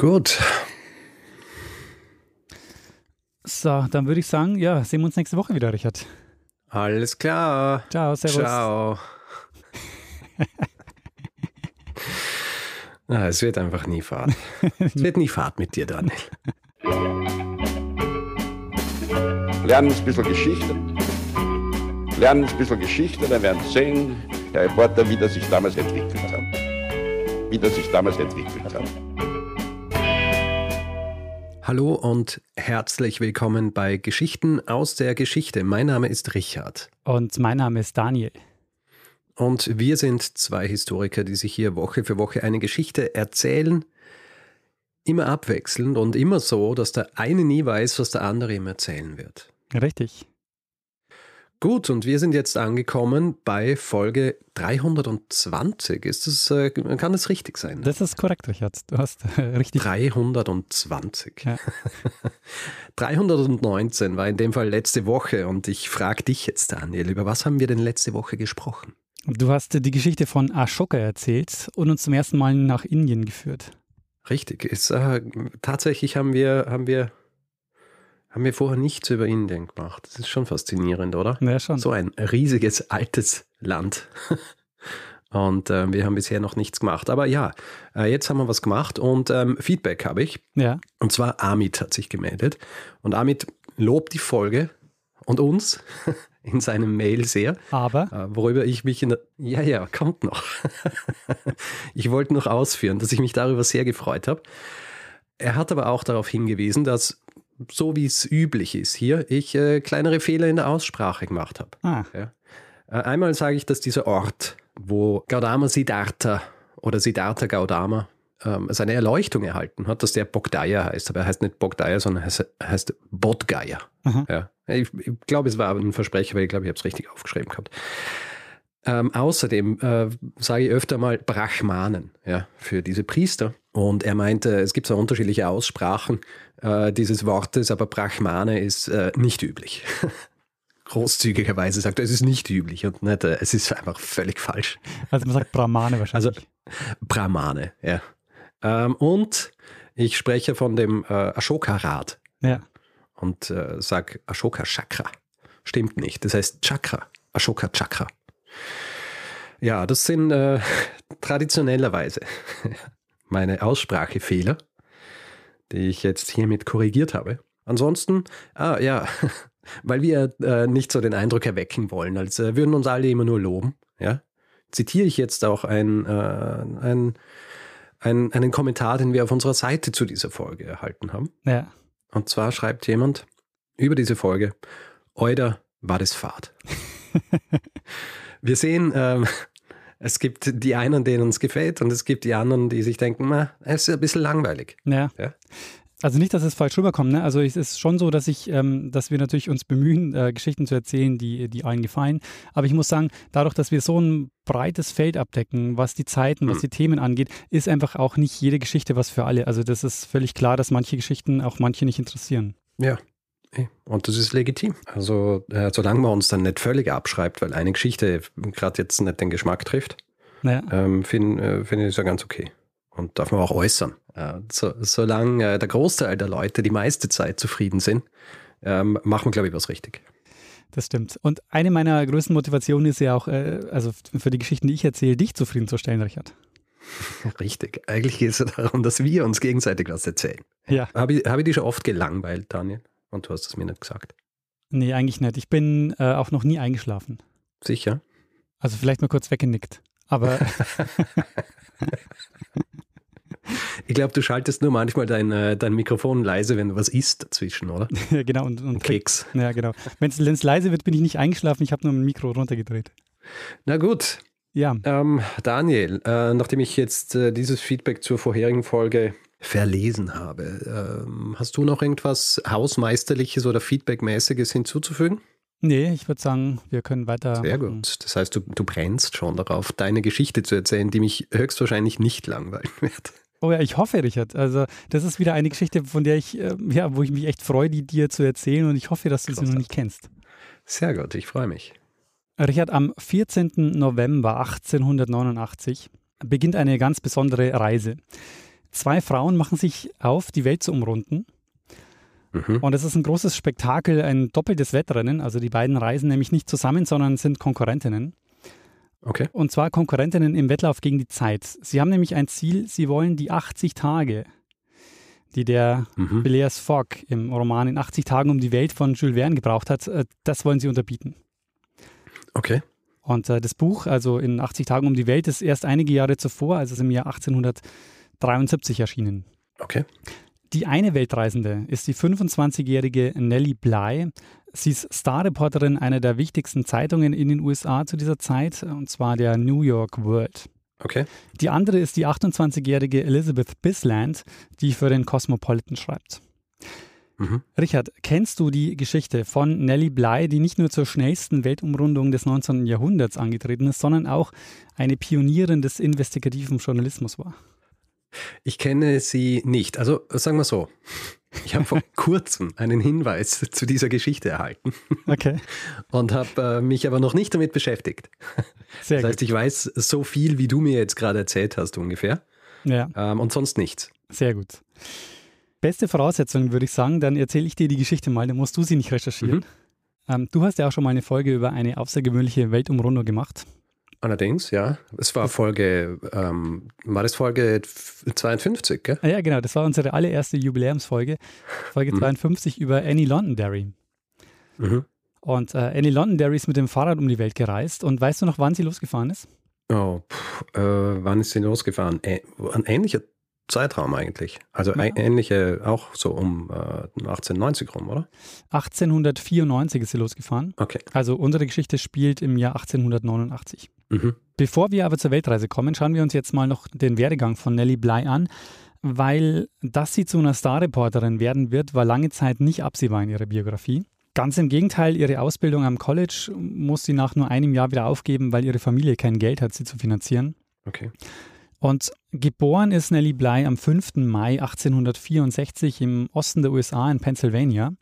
Gut. So, dann würde ich sagen, ja, sehen wir uns nächste Woche wieder, Richard. Alles klar. Ciao, servus. Ciao. ah, es wird einfach nie Fahrt. es wird nie Fahrt mit dir, Daniel. Lernen ein bisschen Geschichte. Lernen ein bisschen Geschichte, dann werden Sie sehen, Herr Reporter, wie das sich damals entwickelt hat. Wie das sich damals entwickelt hat. Hallo und herzlich willkommen bei Geschichten aus der Geschichte. Mein Name ist Richard. Und mein Name ist Daniel. Und wir sind zwei Historiker, die sich hier Woche für Woche eine Geschichte erzählen. Immer abwechselnd und immer so, dass der eine nie weiß, was der andere ihm erzählen wird. Richtig. Gut, und wir sind jetzt angekommen bei Folge 320. Ist das, äh, kann das richtig sein? Das ist korrekt, Richard. Du hast äh, richtig. 320. Ja. 319 war in dem Fall letzte Woche und ich frage dich jetzt, Daniel, über was haben wir denn letzte Woche gesprochen? Du hast die Geschichte von Ashoka erzählt und uns zum ersten Mal nach Indien geführt. Richtig. Ist, äh, tatsächlich haben wir, haben wir haben wir vorher nichts über Indien gemacht. Das ist schon faszinierend, oder? Ja, schon. So ein riesiges, altes Land. Und äh, wir haben bisher noch nichts gemacht. Aber ja, äh, jetzt haben wir was gemacht und ähm, Feedback habe ich. Ja. Und zwar Amit hat sich gemeldet. Und Amit lobt die Folge und uns in seinem Mail sehr. Aber? Äh, worüber ich mich in der. Ja, ja, kommt noch. ich wollte noch ausführen, dass ich mich darüber sehr gefreut habe. Er hat aber auch darauf hingewiesen, dass so wie es üblich ist hier, ich äh, kleinere Fehler in der Aussprache gemacht habe. Ah. Ja. Äh, einmal sage ich, dass dieser Ort, wo Gaudama Siddhartha oder Siddhartha Gaudama ähm, seine Erleuchtung erhalten hat, dass der Bogdaya heißt. Aber er heißt nicht Bogdaya, sondern heißt, heißt Bodgaya. Ja. Ich, ich glaube, es war ein Versprecher, weil ich glaube, ich habe es richtig aufgeschrieben gehabt. Ähm, außerdem äh, sage ich öfter mal Brahmanen ja, für diese Priester. Und er meinte, es gibt zwar unterschiedliche Aussprachen äh, dieses Wortes, aber Brahmane ist äh, nicht üblich. Großzügigerweise sagt er, es ist nicht üblich und nicht, äh, es ist einfach völlig falsch. Also man sagt Brahmane wahrscheinlich. Also Brahmane, ja. Ähm, und ich spreche von dem äh, Ashoka-Rad ja. und äh, sage Ashoka-Chakra. Stimmt nicht, das heißt Chakra, Ashoka-Chakra. Ja, das sind äh, traditionellerweise meine Aussprachefehler, die ich jetzt hiermit korrigiert habe. Ansonsten, ah ja, weil wir äh, nicht so den Eindruck erwecken wollen, als äh, würden uns alle immer nur loben, ja, zitiere ich jetzt auch ein, äh, ein, ein, einen Kommentar, den wir auf unserer Seite zu dieser Folge erhalten haben. Ja. Und zwar schreibt jemand über diese Folge, Euder war das Fahrt. Wir sehen, ähm, es gibt die einen, denen es gefällt, und es gibt die anderen, die sich denken, es ist ein bisschen langweilig. Ja. Ja. Also nicht, dass es falsch rüberkommt. Ne? Also es ist schon so, dass ich, ähm, dass wir natürlich uns bemühen, äh, Geschichten zu erzählen, die, die allen gefallen. Aber ich muss sagen, dadurch, dass wir so ein breites Feld abdecken, was die Zeiten, was Hm. die Themen angeht, ist einfach auch nicht jede Geschichte was für alle. Also das ist völlig klar, dass manche Geschichten auch manche nicht interessieren. Ja. Und das ist legitim. Also, äh, solange man uns dann nicht völlig abschreibt, weil eine Geschichte gerade jetzt nicht den Geschmack trifft, Naja. ähm, finde äh, find ich das ja ganz okay. Und darf man auch äußern. Äh, so, solange äh, der Großteil der Leute die meiste Zeit zufrieden sind, ähm, machen wir, glaube ich, was richtig. Das stimmt. Und eine meiner größten Motivationen ist ja auch, äh, also für die Geschichten, die ich erzähle, dich zufriedenzustellen, Richard. Richtig. Eigentlich geht es ja darum, dass wir uns gegenseitig was erzählen. Ja. Habe ich, hab ich dich schon oft gelangweilt, Daniel? Und du hast es mir nicht gesagt. Nee, eigentlich nicht. Ich bin äh, auch noch nie eingeschlafen. Sicher? Also vielleicht mal kurz weggenickt. Aber Ich glaube, du schaltest nur manchmal dein, äh, dein Mikrofon leise, wenn du was isst dazwischen, oder? ja, genau. Und, und Keks. Ja, genau. Wenn es leise wird, bin ich nicht eingeschlafen. Ich habe nur mein Mikro runtergedreht. Na gut, Ja, ähm, Daniel, äh, nachdem ich jetzt äh, dieses Feedback zur vorherigen Folge verlesen habe, ähm, hast du noch irgendwas Hausmeisterliches oder Feedbackmäßiges hinzuzufügen? nee, ich würde sagen, wir können weiter. Sehr gut. Das heißt, du, du brennst schon darauf, deine Geschichte zu erzählen, die mich höchstwahrscheinlich nicht langweilen wird. Oh ja, ich hoffe, Richard. Also, das ist wieder eine Geschichte, von der ich, äh, ja, wo ich mich echt freue, die dir zu erzählen und ich hoffe, dass du sie noch nicht kennst. Sehr gut, ich freue mich. Richard, am 14. November 1889 beginnt eine ganz besondere Reise. Zwei Frauen machen sich auf, die Welt zu umrunden. Mhm. Und es ist ein großes Spektakel, ein doppeltes Wettrennen. Also die beiden reisen nämlich nicht zusammen, sondern sind Konkurrentinnen. Okay. Und zwar Konkurrentinnen im Wettlauf gegen die Zeit. Sie haben nämlich ein Ziel, sie wollen die 80 Tage, die der Mhm. Phileas Fogg im Roman in 80 Tagen um die Welt von Jules Verne gebraucht hat, äh, das wollen sie unterbieten. Okay. Und äh, das Buch, also in 80 Tagen um die Welt, ist erst einige Jahre zuvor, also es ist im Jahr 1873 erschienen. Okay. Die eine Weltreisende ist die 25-jährige Nellie Bly. Sie ist Starreporterin einer der wichtigsten Zeitungen in den USA zu dieser Zeit, und zwar der New York World. Okay. Die andere ist die 28-jährige Elizabeth Bisland, die für den Cosmopolitan schreibt. Mhm. Richard, kennst du die Geschichte von Nellie Bly, die nicht nur zur schnellsten Weltumrundung des 19. Jahrhunderts angetreten ist, sondern auch eine Pionierin des investigativen Journalismus war? Ich kenne sie nicht. Also sagen wir so. Ich habe vor kurzem einen Hinweis zu dieser Geschichte erhalten Okay, und habe äh, mich aber noch nicht damit beschäftigt. sehr Das heißt, gut. ich weiß so viel, wie du mir jetzt gerade erzählt hast ungefähr Ja, ähm, und sonst nichts. sehr gut. Beste Voraussetzung würde ich sagen, dann erzähle ich dir die Geschichte mal, dann musst du sie nicht recherchieren. Ähm, du hast ja auch schon mal eine Folge über eine außergewöhnliche Weltumrundung gemacht. Allerdings, ja. Es war Folge, ähm, war das Folge 52, gell? Ah, ja, genau, das war unsere allererste Jubiläumsfolge, Folge Mhm. 52 über Annie Londonderry. Mhm. Und äh, Annie Londonderry ist mit dem Fahrrad um die Welt gereist. Und weißt du noch, wann sie losgefahren ist? Oh, pff, äh, wann ist sie losgefahren? Ä ein ähnlicher Zeitraum eigentlich. Also Ja. ähnliche, auch so um äh, 1890 rum, oder? 1894 ist sie losgefahren. Okay. Also unsere Geschichte spielt im Jahr 1889. Mhm. Bevor wir aber zur Weltreise kommen, schauen wir uns jetzt mal noch den Werdegang von Nellie Bly an, weil dass sie zu einer Starreporterin werden wird, war lange Zeit nicht absehbar in ihrer Biografie. Ganz im Gegenteil, ihre Ausbildung am College muss sie nach nur einem Jahr wieder aufgeben, weil ihre Familie kein Geld hat, sie zu finanzieren. Okay. Und geboren ist Nellie Bly am 5. Mai 1864 im Osten der USA in Pennsylvania.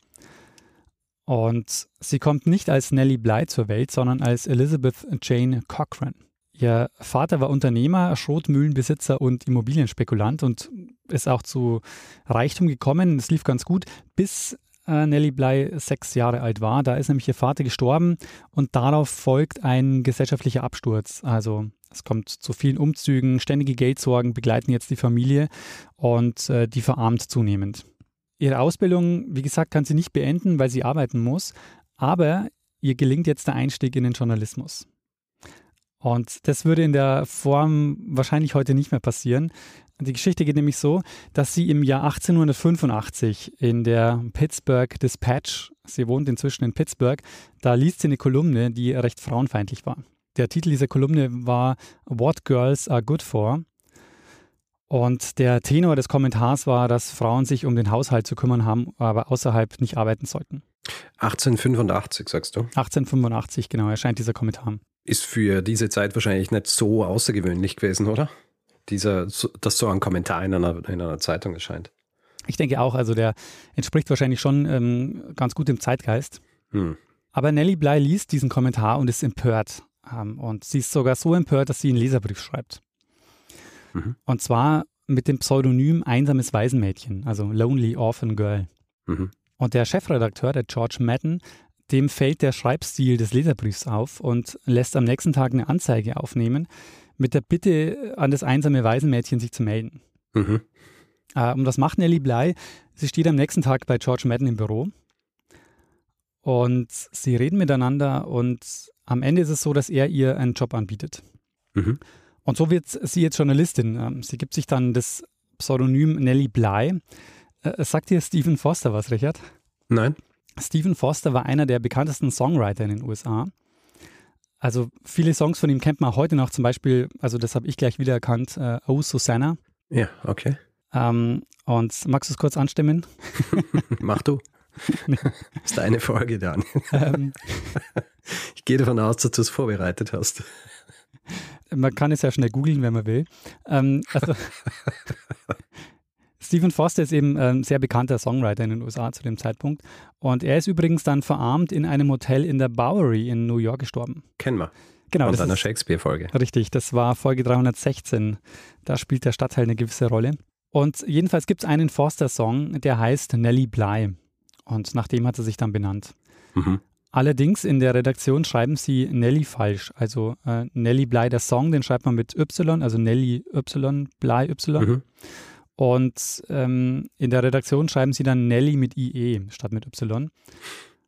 Und sie kommt nicht als Nellie Bly zur Welt, sondern als Elizabeth Jane Cochran. Ihr Vater war Unternehmer, Schrotmühlenbesitzer und Immobilienspekulant und ist auch zu Reichtum gekommen. Es lief ganz gut, bis äh, Nellie Bly sechs Jahre alt war. Da ist nämlich ihr Vater gestorben und darauf folgt ein gesellschaftlicher Absturz. Also es kommt zu vielen Umzügen, ständige Geldsorgen begleiten jetzt die Familie und äh, die verarmt zunehmend. Ihre Ausbildung, wie gesagt, kann sie nicht beenden, weil sie arbeiten muss, aber ihr gelingt jetzt der Einstieg in den Journalismus. Und das würde in der Form wahrscheinlich heute nicht mehr passieren. Die Geschichte geht nämlich so, dass sie im Jahr 1885 in der Pittsburgh Dispatch, sie wohnt inzwischen in Pittsburgh, da liest sie eine Kolumne, die recht frauenfeindlich war. Der Titel dieser Kolumne war What Girls Are Good For. Und der Tenor des Kommentars war, dass Frauen sich um den Haushalt zu kümmern haben, aber außerhalb nicht arbeiten sollten. 1885, sagst du? 1885, genau, erscheint dieser Kommentar. Ist für diese Zeit wahrscheinlich nicht so außergewöhnlich gewesen, oder? Dieser, dass so ein Kommentar in einer, in einer Zeitung erscheint. Ich denke auch, also der entspricht wahrscheinlich schon ähm, ganz gut dem Zeitgeist. Hm. Aber Nellie Bly liest diesen Kommentar und ist empört. Ähm, und sie ist sogar so empört, dass sie einen Leserbrief schreibt. Mhm. Und zwar mit dem Pseudonym Einsames Waisenmädchen, also Lonely Orphan Girl. Mhm. Und der Chefredakteur, der George Madden, dem fällt der Schreibstil des Leserbriefs auf und lässt am nächsten Tag eine Anzeige aufnehmen mit der Bitte an das einsame Waisenmädchen, sich zu melden. Mhm. Äh, und was macht Nellie Bly? Sie steht am nächsten Tag bei George Madden im Büro und sie reden miteinander und am Ende ist es so, dass er ihr einen Job anbietet. Mhm. Und so wird sie jetzt Journalistin. Ähm, Sie gibt sich dann das Pseudonym Nellie Bly. Äh, Sagt dir Stephen Foster was, Richard? Nein? Stephen Foster war einer der bekanntesten Songwriter in den USA. Also viele Songs von ihm kennt man heute noch, zum Beispiel, also das habe ich gleich wiedererkannt, äh, Oh Susanna. Ja, okay. Ähm, und magst du es kurz anstimmen? Mach du. ist deine Folge dann. ähm, Ich gehe davon aus, dass du es vorbereitet hast. man kann es ja schnell googeln, wenn man will. Ähm, also Stephen Foster ist eben ein sehr bekannter Songwriter in den USA zu dem Zeitpunkt. Und er ist übrigens dann verarmt in einem Hotel in der Bowery in New York gestorben. Kennen wir. Genau, Von deiner ist Shakespeare-Folge. richtig. Das war Folge 316. Da spielt der Stadtteil eine gewisse Rolle. Und jedenfalls gibt es einen Forster-Song, der heißt Nelly Bly. Und nach dem hat sie sich dann benannt. Mhm. Allerdings in der Redaktion schreiben sie Nelly falsch. Also äh, Nelly Bly, der Song, den schreibt man mit Y, also Nelly Y, Bly Y. Mhm. Und ähm, in der Redaktion schreiben sie dann Nelly mit IE statt mit Y.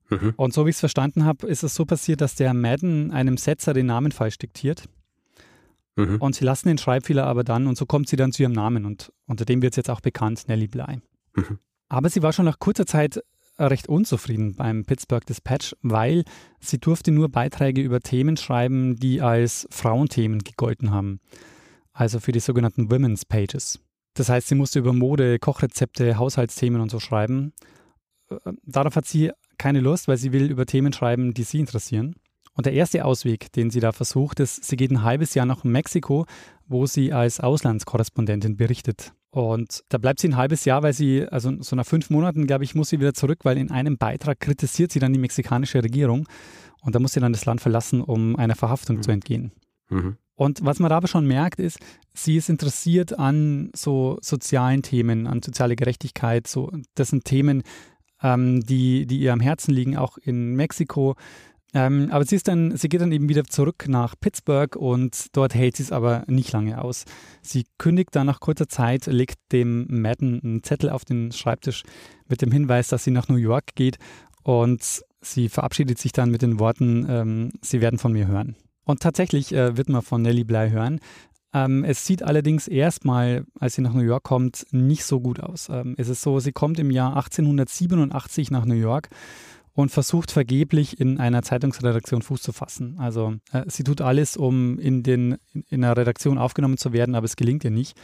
Mhm. Und so wie ich es verstanden habe, ist es so passiert, dass der Madden einem Setzer den Namen falsch diktiert. Mhm. Und sie lassen den Schreibfehler aber dann und so kommt sie dann zu ihrem Namen und unter dem wird es jetzt auch bekannt, Nelly Bly. Mhm. Aber sie war schon nach kurzer Zeit recht unzufrieden beim Pittsburgh Dispatch, weil sie durfte nur Beiträge über Themen schreiben, die als Frauenthemen gegolten haben. Also für die sogenannten Women's Pages. Das heißt, sie musste über Mode, Kochrezepte, Haushaltsthemen und so schreiben. Äh, darauf hat sie keine Lust, weil sie will über Themen schreiben, die sie interessieren. Und der erste Ausweg, den sie da versucht, ist, sie geht ein halbes Jahr nach Mexiko, wo sie als Auslandskorrespondentin berichtet. Und da bleibt sie ein halbes Jahr, weil sie, also so nach fünf Monaten, glaube ich, muss sie wieder zurück, weil in einem Beitrag kritisiert sie dann die mexikanische Regierung. Und da muss sie dann das Land verlassen, um einer Verhaftung mhm. zu entgehen. Mhm. Und was man aber schon merkt, ist, sie ist interessiert an so sozialen Themen, an soziale Gerechtigkeit. So, das sind Themen, ähm, die, die ihr am Herzen liegen, auch in Mexiko. Ähm, aber sie ist dann, sie geht dann eben wieder zurück nach Pittsburgh und dort hält sie es aber nicht lange aus. Sie kündigt dann nach kurzer Zeit, legt dem Madden einen Zettel auf den Schreibtisch mit dem Hinweis, dass sie nach New York geht und sie verabschiedet sich dann mit den Worten, ähm, sie werden von mir hören. Und tatsächlich äh, wird man von Nellie Bly hören. Ähm, es sieht allerdings erstmal, als sie nach New York kommt, nicht so gut aus. Ähm, es ist so, sie kommt im Jahr 1887 nach New York und versucht vergeblich in einer Zeitungsredaktion Fuß zu fassen. Also äh, sie tut alles, um in, den, in einer Redaktion aufgenommen zu werden, aber es gelingt ihr nicht.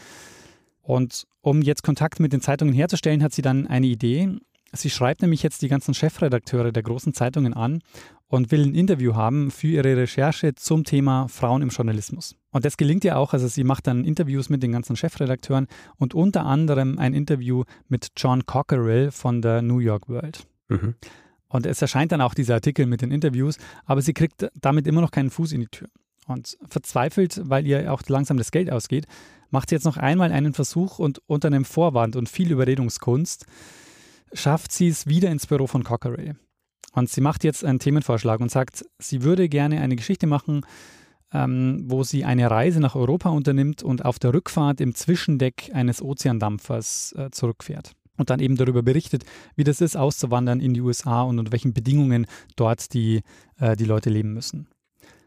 Und um jetzt Kontakt mit den Zeitungen herzustellen, hat sie dann eine Idee. Sie schreibt nämlich jetzt die ganzen Chefredakteure der großen Zeitungen an und will ein Interview haben für ihre Recherche zum Thema Frauen im Journalismus. Und das gelingt ihr auch. Also sie macht dann Interviews mit den ganzen Chefredakteuren und unter anderem ein Interview mit John Cockerill von der New York World. Mhm. Und es erscheint dann auch dieser Artikel mit den Interviews, aber sie kriegt damit immer noch keinen Fuß in die Tür. Und verzweifelt, weil ihr auch langsam das Geld ausgeht, macht sie jetzt noch einmal einen Versuch und unter einem Vorwand und viel Überredungskunst schafft sie es wieder ins Büro von Cockerill. Und sie macht jetzt einen Themenvorschlag und sagt, sie würde gerne eine Geschichte machen, ähm, wo sie eine Reise nach Europa unternimmt und auf der Rückfahrt im Zwischendeck eines Ozeandampfers äh, zurückfährt und dann eben darüber berichtet, wie das ist, auszuwandern in die USA und unter welchen Bedingungen dort die, äh, die Leute leben müssen.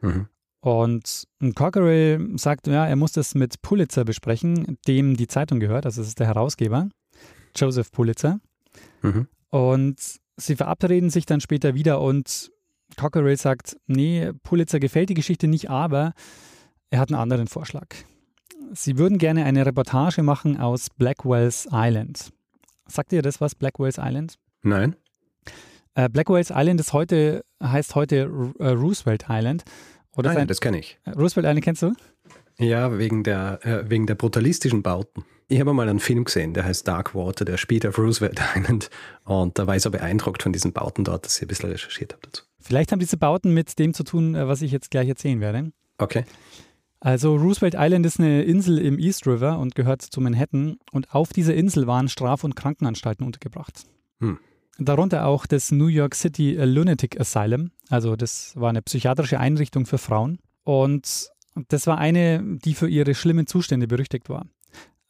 Mhm. Und Cockerill sagt, ja, er muss das mit Pulitzer besprechen, dem die Zeitung gehört, also das ist der Herausgeber, Joseph Pulitzer. Mhm. Und sie verabreden sich dann später wieder und Cockerill sagt, nee, Pulitzer gefällt die Geschichte nicht, aber er hat einen anderen Vorschlag. Sie würden gerne eine Reportage machen aus Blackwell's Island. Sagt ihr das was, Blackwell's Island? Nein. Äh, Blackwell's Island ist heute, heißt heute äh, Roosevelt Island. Oder Nein, das kenne ich. Roosevelt Island kennst du? Ja, wegen der, äh, wegen der brutalistischen Bauten. Ich habe mal einen Film gesehen, der heißt Dark Water, der spielt auf Roosevelt Island. Und da war ich so beeindruckt von diesen Bauten dort, dass ich ein bisschen recherchiert habe dazu. Vielleicht haben diese Bauten mit dem zu tun, äh, was ich jetzt gleich erzählen werde. Okay. Also Roosevelt Island ist eine Insel im East River und gehört zu Manhattan. Und auf dieser Insel waren Straf- und Krankenanstalten untergebracht. Hm. Darunter auch das New York City Lunatic Asylum. Also das war eine psychiatrische Einrichtung für Frauen. Und das war eine, die für ihre schlimmen Zustände berüchtigt war.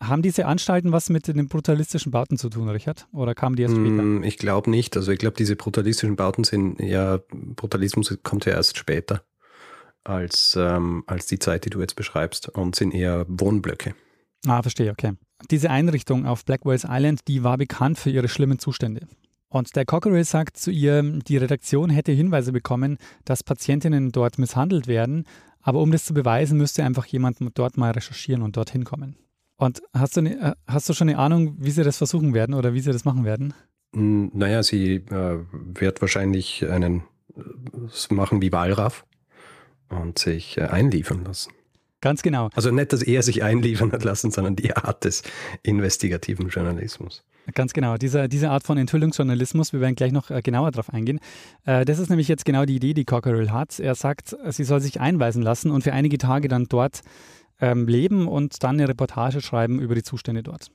Haben diese Anstalten was mit den brutalistischen Bauten zu tun, Richard? Oder kamen die erst später? Hm, ich glaube nicht. Also ich glaube, diese brutalistischen Bauten sind ja, Brutalismus kommt ja erst später als, ähm, als die Zeit, die du jetzt beschreibst und sind eher Wohnblöcke. Ah, verstehe, okay. Diese Einrichtung auf Blackwell's Island, die war bekannt für ihre schlimmen Zustände. Und der Cockerill sagt zu ihr, die Redaktion hätte Hinweise bekommen, dass Patientinnen dort misshandelt werden, aber um das zu beweisen, müsste einfach jemand dort mal recherchieren und dorthin kommen. Und hast du, ne, hast du schon eine Ahnung, wie sie das versuchen werden oder wie sie das machen werden? Hm, naja, sie äh, wird wahrscheinlich einen äh, machen wie Walraff und sich äh, einliefern lassen. Ganz genau. Also nicht, dass er sich einliefern hat lassen, sondern die Art des investigativen Journalismus. Ganz genau, diese, diese Art von Enthüllungsjournalismus, wir werden gleich noch äh, genauer darauf eingehen. Äh, das ist nämlich jetzt genau die Idee, die Cockerill hat. Er sagt, sie soll sich einweisen lassen und für einige Tage dann dort ähm, leben und dann eine Reportage schreiben über die Zustände dort.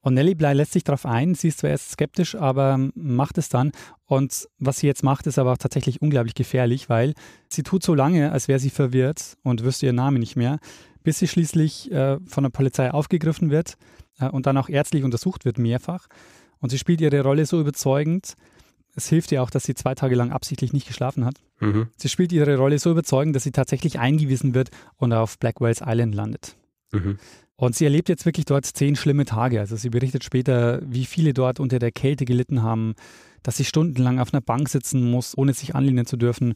Und Nelly Bly lässt sich darauf ein. Sie ist zwar erst skeptisch, aber macht es dann. Und was sie jetzt macht, ist aber auch tatsächlich unglaublich gefährlich, weil sie tut so lange, als wäre sie verwirrt und wüsste ihren Namen nicht mehr, bis sie schließlich äh, von der Polizei aufgegriffen wird äh, und dann auch ärztlich untersucht wird, mehrfach. Und sie spielt ihre Rolle so überzeugend. Es hilft ihr auch, dass sie zwei Tage lang absichtlich nicht geschlafen hat. Mhm. Sie spielt ihre Rolle so überzeugend, dass sie tatsächlich eingewiesen wird und auf Blackwells Island landet. Mhm. Und sie erlebt jetzt wirklich dort zehn schlimme Tage. Also sie berichtet später, wie viele dort unter der Kälte gelitten haben, dass sie stundenlang auf einer Bank sitzen muss, ohne sich anlehnen zu dürfen,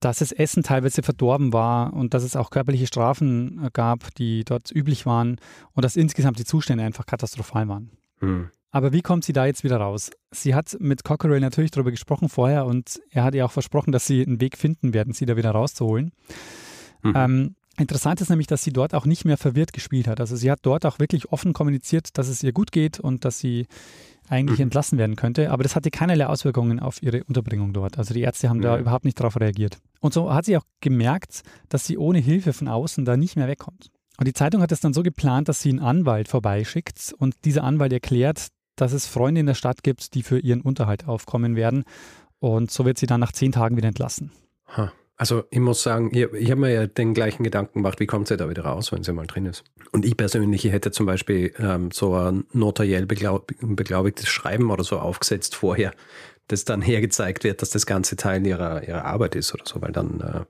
dass das Essen teilweise verdorben war und dass es auch körperliche Strafen gab, die dort üblich waren und dass insgesamt die Zustände einfach katastrophal waren. Mhm. Aber wie kommt sie da jetzt wieder raus? Sie hat mit Cockerell natürlich darüber gesprochen vorher und er hat ihr auch versprochen, dass sie einen Weg finden werden, sie da wieder rauszuholen. Mhm. Ähm, Interessant ist nämlich, dass sie dort auch nicht mehr verwirrt gespielt hat. Also sie hat dort auch wirklich offen kommuniziert, dass es ihr gut geht und dass sie eigentlich Mhm. entlassen werden könnte. Aber das hatte keinerlei Auswirkungen auf ihre Unterbringung dort. Also die Ärzte haben da Ja. überhaupt nicht darauf reagiert. Und so hat sie auch gemerkt, dass sie ohne Hilfe von außen da nicht mehr wegkommt. Und die Zeitung hat es dann so geplant, dass sie einen Anwalt vorbeischickt und dieser Anwalt erklärt, dass es Freunde in der Stadt gibt, die für ihren Unterhalt aufkommen werden. Und so wird sie dann nach zehn Tagen wieder entlassen. Ha. Also ich muss sagen, ich, ich habe mir ja den gleichen Gedanken gemacht, wie kommt sie da wieder raus, wenn sie mal drin ist. Und ich persönlich ich hätte zum Beispiel ähm, so ein notariell beglaub, beglaubigtes Schreiben oder so aufgesetzt vorher, das dann hergezeigt wird, dass das ganze Teil ihrer, ihrer Arbeit ist oder so, weil dann äh,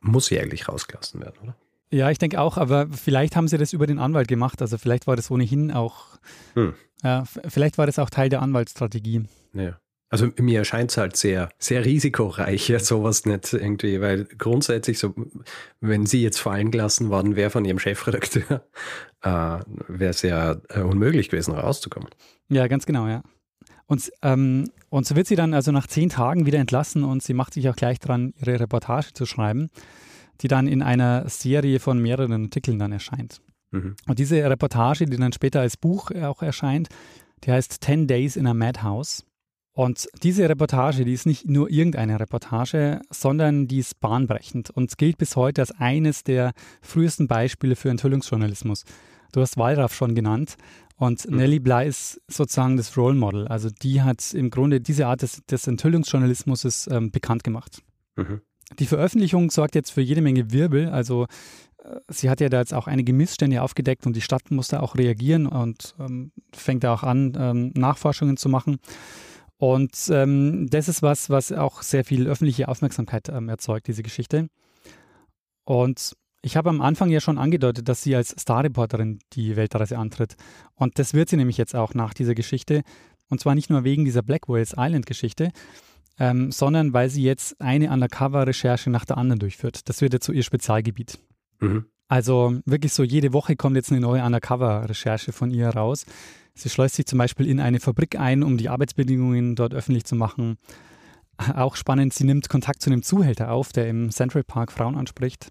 muss sie eigentlich rausgelassen werden, oder? Ja, ich denke auch, aber vielleicht haben sie das über den Anwalt gemacht. Also vielleicht war das ohnehin auch, Hm. Ja, vielleicht war das auch Teil der Anwaltsstrategie. Ja. Also mir erscheint es halt sehr, sehr risikoreich, ja, sowas nicht irgendwie, weil grundsätzlich so, wenn sie jetzt fallen gelassen worden wäre von ihrem Chefredakteur, äh, wäre es ja äh, unmöglich gewesen, rauszukommen. Ja, ganz genau, ja. Und, ähm, und so wird sie dann also nach zehn Tagen wieder entlassen und sie macht sich auch gleich dran, ihre Reportage zu schreiben, die dann in einer Serie von mehreren Artikeln dann erscheint. Mhm. Und diese Reportage, die dann später als Buch auch erscheint, die heißt 10 Days in a Madhouse. Und diese Reportage, die ist nicht nur irgendeine Reportage, sondern die ist bahnbrechend und gilt bis heute als eines der frühesten Beispiele für Enthüllungsjournalismus. Du hast Wallraff schon genannt und Mhm. Nelly Bly ist sozusagen das Role Model. Also die hat im Grunde diese Art des, des Enthüllungsjournalismus ähm, bekannt gemacht. Mhm. Die Veröffentlichung sorgt jetzt für jede Menge Wirbel. Also äh, sie hat ja da jetzt auch einige Missstände aufgedeckt und die Stadt musste auch reagieren und ähm, fängt da auch an, ähm, Nachforschungen zu machen. Und ähm, das ist was, was auch sehr viel öffentliche Aufmerksamkeit ähm, erzeugt, diese Geschichte. Und ich habe am Anfang ja schon angedeutet, dass sie als Starreporterin die Weltreise antritt. Und das wird sie nämlich jetzt auch nach dieser Geschichte. Und zwar nicht nur wegen dieser Blackwells Island-Geschichte, ähm, sondern weil sie jetzt eine Undercover-Recherche nach der anderen durchführt. Das wird jetzt so ihr Spezialgebiet. Mhm. Also wirklich so jede Woche kommt jetzt eine neue Undercover-Recherche von ihr raus. Sie schleust sich zum Beispiel in eine Fabrik ein, um die Arbeitsbedingungen dort öffentlich zu machen. Auch spannend, sie nimmt Kontakt zu einem Zuhälter auf, der im Central Park Frauen anspricht.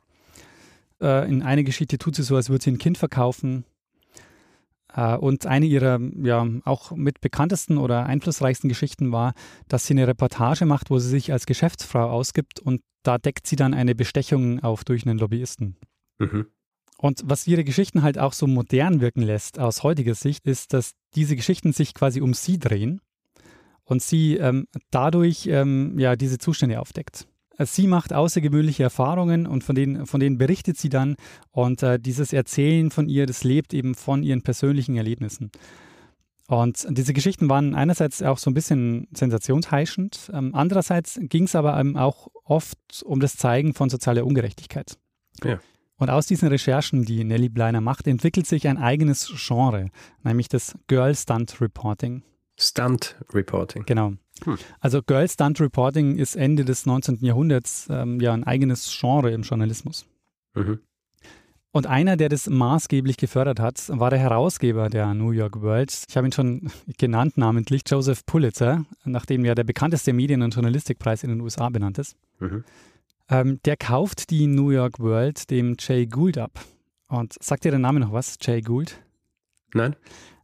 Äh, in einer Geschichte tut sie so, als würde sie ein Kind verkaufen. Äh, und eine ihrer ja auch mit bekanntesten oder einflussreichsten Geschichten war, dass sie eine Reportage macht, wo sie sich als Geschäftsfrau ausgibt und da deckt sie dann eine Bestechung auf durch einen Lobbyisten. Mhm. Und was ihre Geschichten halt auch so modern wirken lässt aus heutiger Sicht, ist, dass diese Geschichten sich quasi um sie drehen und sie ähm, dadurch ähm, ja diese Zustände aufdeckt. Äh, Sie macht außergewöhnliche Erfahrungen und von denen, von denen berichtet sie dann. Und äh, dieses Erzählen von ihr, das lebt eben von ihren persönlichen Erlebnissen. Und diese Geschichten waren einerseits auch so ein bisschen sensationsheischend, ähm, andererseits ging es aber ähm, auch oft um das Zeigen von sozialer Ungerechtigkeit. Ja. Und aus diesen Recherchen, die Nelly Bleiner macht, entwickelt sich ein eigenes Genre, nämlich das Girl Stunt Reporting. Stunt Reporting. Genau. Hm. Also Girl Stunt Reporting ist Ende des 19. Jahrhunderts ähm, ja ein eigenes Genre im Journalismus. Mhm. Und einer, der das maßgeblich gefördert hat, war der Herausgeber der New York World. Ich habe ihn schon genannt, namentlich Joseph Pulitzer, nachdem ja der bekannteste Medien- und Journalistikpreis in den USA benannt ist. Mhm. Ähm, der kauft die New York World dem Jay Gould ab. Und sagt dir der Name noch was? Jay Gould? Nein?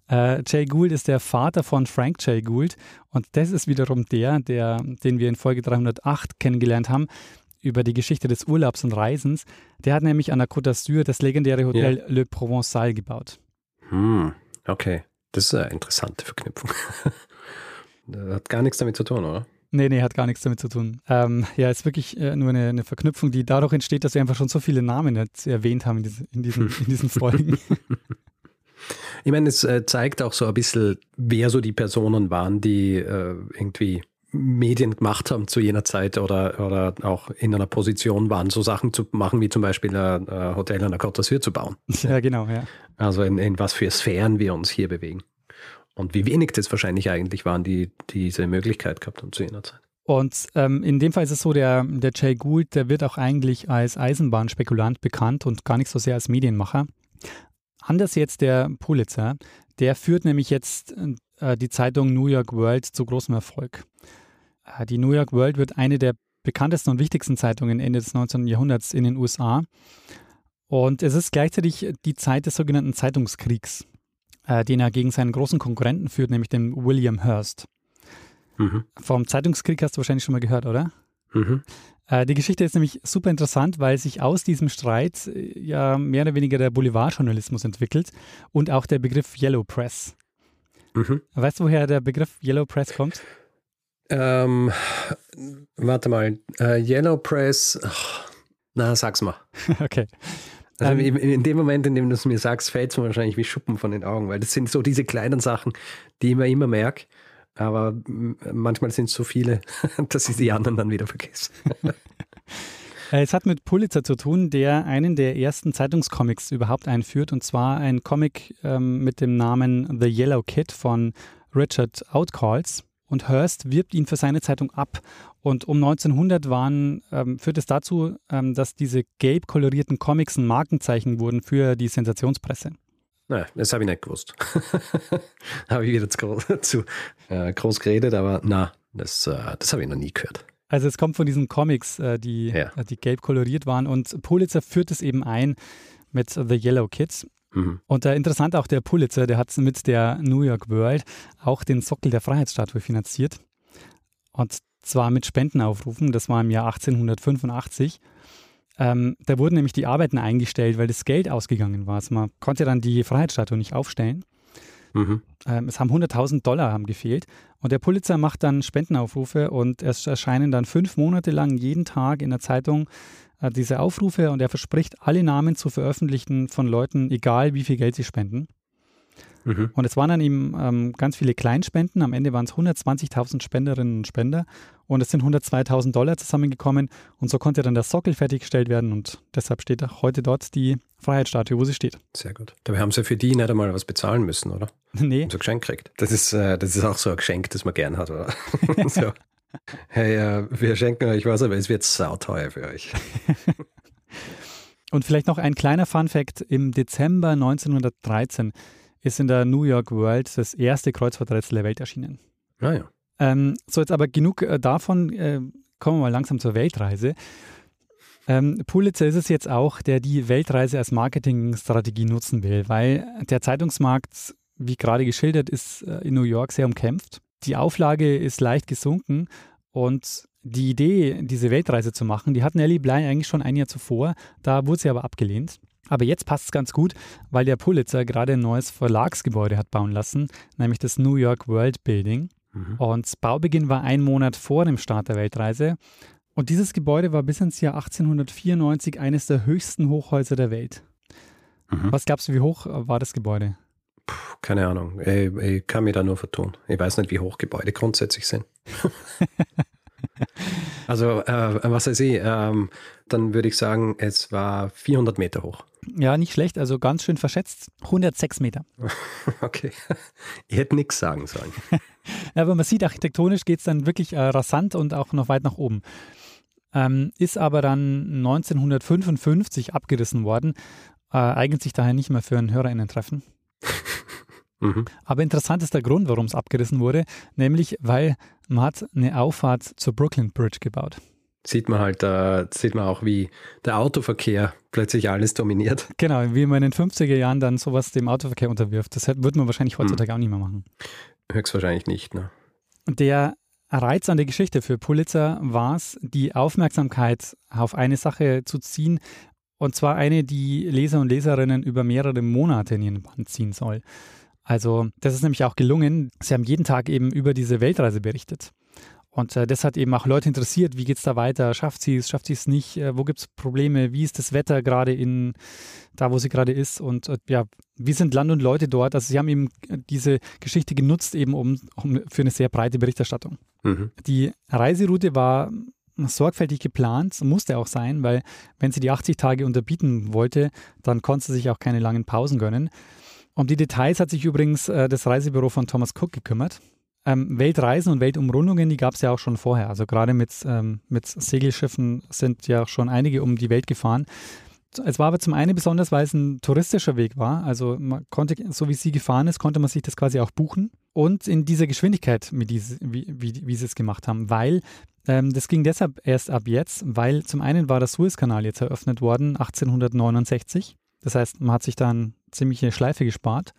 Äh, Jay Gould ist der Vater von Frank Jay Gould und das ist wiederum der, der, den wir in Folge 308 kennengelernt haben über die Geschichte des Urlaubs und Reisens. Der hat nämlich an der Côte d'Azur das legendäre Hotel Le Provençal gebaut. Hm. Okay. Das ist eine interessante Verknüpfung. das hat gar nichts damit zu tun, oder? Nee, nee, hat gar nichts damit zu tun. Ähm, ja, ist wirklich äh, nur eine, eine, Verknüpfung, die dadurch entsteht, dass wir einfach schon so viele Namen jetzt erwähnt haben in, diese, in, diesen, in diesen Folgen. Ich meine, es äh, zeigt auch so ein bisschen, wer so die Personen waren, die äh, irgendwie Medien gemacht haben zu jener Zeit oder, oder auch in einer Position waren, so Sachen zu machen, wie zum Beispiel ein, ein Hotel an der Côte d'Azur zu bauen. Ja, genau, ja. Also in, in was für Sphären wir uns hier bewegen. Und wie wenig das wahrscheinlich eigentlich waren, die, die diese Möglichkeit gehabt haben zu jener Zeit. Und ähm, in dem Fall ist es so, der, der Jay Gould, der wird auch eigentlich als Eisenbahnspekulant bekannt und gar nicht so sehr als Medienmacher. Anders jetzt der Pulitzer, der führt nämlich jetzt äh, die Zeitung New York World zu großem Erfolg. Äh, die New York World wird eine der bekanntesten und wichtigsten Zeitungen Ende des 19. Jahrhunderts in den USA. Und es ist gleichzeitig die Zeit des sogenannten Zeitungskriegs, äh, den er gegen seinen großen Konkurrenten führt, nämlich den William Hearst. Mhm. Vom Zeitungskrieg hast du wahrscheinlich schon mal gehört, oder? Mhm. Äh, die Geschichte ist nämlich super interessant, weil sich aus diesem Streit äh, ja mehr oder weniger der Boulevardjournalismus entwickelt und auch der Begriff Yellow Press. Mhm. Weißt du, woher der Begriff Yellow Press kommt? Ähm, warte mal, uh, Yellow Press, oh, na, sag's mal. okay. Also um, in, dem Moment, in dem du es mir sagst, fällt es mir wahrscheinlich wie Schuppen von den Augen, weil das sind so diese kleinen Sachen, die ich mir immer merke. Aber manchmal sind es so viele, dass ich die anderen dann wieder vergesse. Äh, es hat mit Pulitzer zu tun, der einen der ersten Zeitungscomics überhaupt einführt, und zwar ein Comic ähm, mit dem Namen The Yellow Kid von Richard Outcalls. Und Hearst wirbt ihn für seine Zeitung ab. Und um 1900 waren, ähm, führt es dazu, ähm, dass diese gelb kolorierten Comics ein Markenzeichen wurden für die Sensationspresse. Nein, das habe ich nicht gewusst. habe ich wieder zu, groß, zu äh, groß geredet, aber na, das, äh, das habe ich noch nie gehört. Also es kommt von diesen Comics, äh, die, ja. Äh, die gelb koloriert waren und Pulitzer führt es eben ein mit The Yellow Kids. Mhm. Und äh, interessant auch der Pulitzer, der hat mit der New York World auch den Sockel der Freiheitsstatue finanziert. Und zwar mit Spendenaufrufen, das war im Jahr 1885. Ähm, da wurden nämlich die Arbeiten eingestellt, weil das Geld ausgegangen war. Also man konnte dann die Freiheitsstatue nicht aufstellen. Mhm. Ähm, es haben 100.000 Dollar haben gefehlt. Und der Pulitzer macht dann Spendenaufrufe und es erscheinen dann fünf Monate lang jeden Tag in der Zeitung diese Aufrufe und er verspricht, alle Namen zu veröffentlichen von Leuten, egal wie viel Geld sie spenden. Mhm. Und es waren dann eben ähm, ganz viele Kleinspenden. Am Ende waren es 120.000 Spenderinnen und Spender und es sind 102.000 Dollar zusammengekommen. Und so konnte dann der Sockel fertiggestellt werden und deshalb steht auch heute dort die Freiheitsstatue, wo sie steht. Sehr gut. Dabei haben sie für die nicht einmal was bezahlen müssen, oder? Nee. Und so ein Geschenk kriegt. Das ist, äh, das ist auch so ein Geschenk, das man gern hat, oder? so. Hey, äh, wir schenken euch was, aber es wird sauteuer für euch. Und vielleicht noch ein kleiner Fun-Fact: Im Dezember 1913 ist in der New York World das erste Kreuzfahrträtsel der Welt erschienen. Ah ja. Ähm, so, jetzt aber genug äh, davon. Äh, kommen wir mal langsam zur Weltreise. Ähm, Pulitzer ist es jetzt auch, der die Weltreise als Marketingstrategie nutzen will, weil der Zeitungsmarkt, wie gerade geschildert, ist äh, in New York sehr umkämpft. Die Auflage ist leicht gesunken und die Idee, diese Weltreise zu machen, die hat Nellie Bly eigentlich schon ein Jahr zuvor. Da wurde sie aber abgelehnt. Aber jetzt passt es ganz gut, weil der Pulitzer gerade ein neues Verlagsgebäude hat bauen lassen, nämlich das New York World Building. Mhm. Und Baubeginn war ein Monat vor dem Start der Weltreise. Und dieses Gebäude war bis ins Jahr 1894 eines der höchsten Hochhäuser der Welt. Mhm. Was glaubst du, wie hoch war das Gebäude? Puh, keine Ahnung. Ich, ich, kann mir da nur vertun. Ich weiß nicht, wie hoch Gebäude grundsätzlich sind. also, äh, was weiß ich, ähm, dann würde ich sagen, es war 400 Meter hoch. Ja, nicht schlecht, also ganz schön verschätzt. 106 Meter. Okay. Ich hätte nichts sagen sollen. Aber man sieht, architektonisch geht es dann wirklich äh, rasant und auch noch weit nach oben. Ähm, ist aber dann 1955 abgerissen worden. Äh, eignet sich daher nicht mehr für ein HörerInnen-Treffen. Mhm. Aber interessant ist der Grund, warum es abgerissen wurde, nämlich weil man hat eine Auffahrt zur Brooklyn Bridge gebaut sieht man halt, äh, sieht man auch, wie der Autoverkehr plötzlich alles dominiert. Genau, wie man in den 50er Jahren dann sowas dem Autoverkehr unterwirft. Das würde man wahrscheinlich heutzutage hm. auch nicht mehr machen. Höchstwahrscheinlich nicht, ne? Und der Reiz an der Geschichte für Pulitzer war es, die Aufmerksamkeit auf eine Sache zu ziehen, und zwar eine, die Leser und Leserinnen über mehrere Monate in ihren Band ziehen soll. Also das ist nämlich auch gelungen. Sie haben jeden Tag eben über diese Weltreise berichtet. Und äh, das hat eben auch Leute interessiert, wie geht es da weiter, schafft sie es, schafft sie es nicht, äh, wo gibt es Probleme, wie ist das Wetter gerade in da, wo sie gerade ist und äh, ja, wie sind Land und Leute dort. Also sie haben eben diese Geschichte genutzt, eben um, um für eine sehr breite Berichterstattung. Mhm. Die Reiseroute war sorgfältig geplant, musste auch sein, weil wenn sie die 80 Tage unterbieten wollte, dann konnte sie sich auch keine langen Pausen gönnen. Um die Details hat sich übrigens äh, das Reisebüro von Thomas Cook gekümmert. Ähm, Weltreisen und Weltumrundungen, die gab es ja auch schon vorher. Also gerade mit, ähm, mit Segelschiffen sind ja schon einige um die Welt gefahren. Es war aber zum einen besonders, weil es ein touristischer Weg war. Also man konnte, so wie sie gefahren ist, konnte man sich das quasi auch buchen. Und in dieser Geschwindigkeit, mit diese, wie, wie, wie sie es gemacht haben, weil ähm, das ging deshalb erst ab jetzt, weil zum einen war der Suezkanal jetzt eröffnet worden, 1869. Das heißt, man hat sich da eine ziemliche Schleife gespart.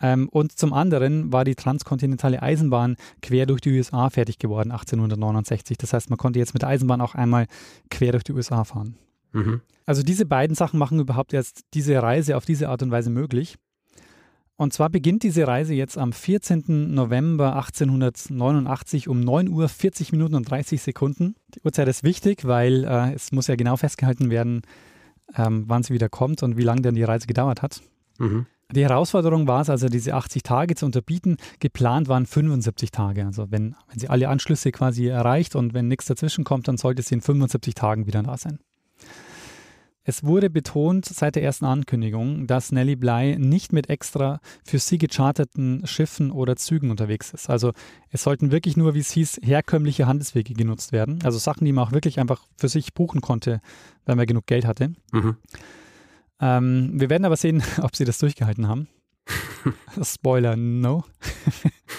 Ähm, und zum anderen war die transkontinentale Eisenbahn quer durch die USA fertig geworden, 1869. Das heißt, man konnte jetzt mit der Eisenbahn auch einmal quer durch die USA fahren. Mhm. Also diese beiden Sachen machen überhaupt jetzt diese Reise auf diese Art und Weise möglich. Und zwar beginnt diese Reise jetzt am 14. November 1889 um 9 Uhr 40 Minuten und 30 Sekunden. Die Uhrzeit ist wichtig, weil äh, es muss ja genau festgehalten werden, ähm, wann sie wieder kommt und wie lange denn die Reise gedauert hat. Mhm. Die Herausforderung war es also, diese 80 Tage zu unterbieten. Geplant waren 75 Tage. Also wenn, wenn sie alle Anschlüsse quasi erreicht und wenn nichts dazwischen kommt, dann sollte sie in 75 Tagen wieder da sein. Es wurde betont seit der ersten Ankündigung, dass Nelly Bly nicht mit extra für sie gecharterten Schiffen oder Zügen unterwegs ist. Also es sollten wirklich nur, wie es hieß, herkömmliche Handelswege genutzt werden. Also Sachen, die man auch wirklich einfach für sich buchen konnte, wenn man genug Geld hatte. Mhm. Ähm, wir werden aber sehen, ob sie das durchgehalten haben. Spoiler, no.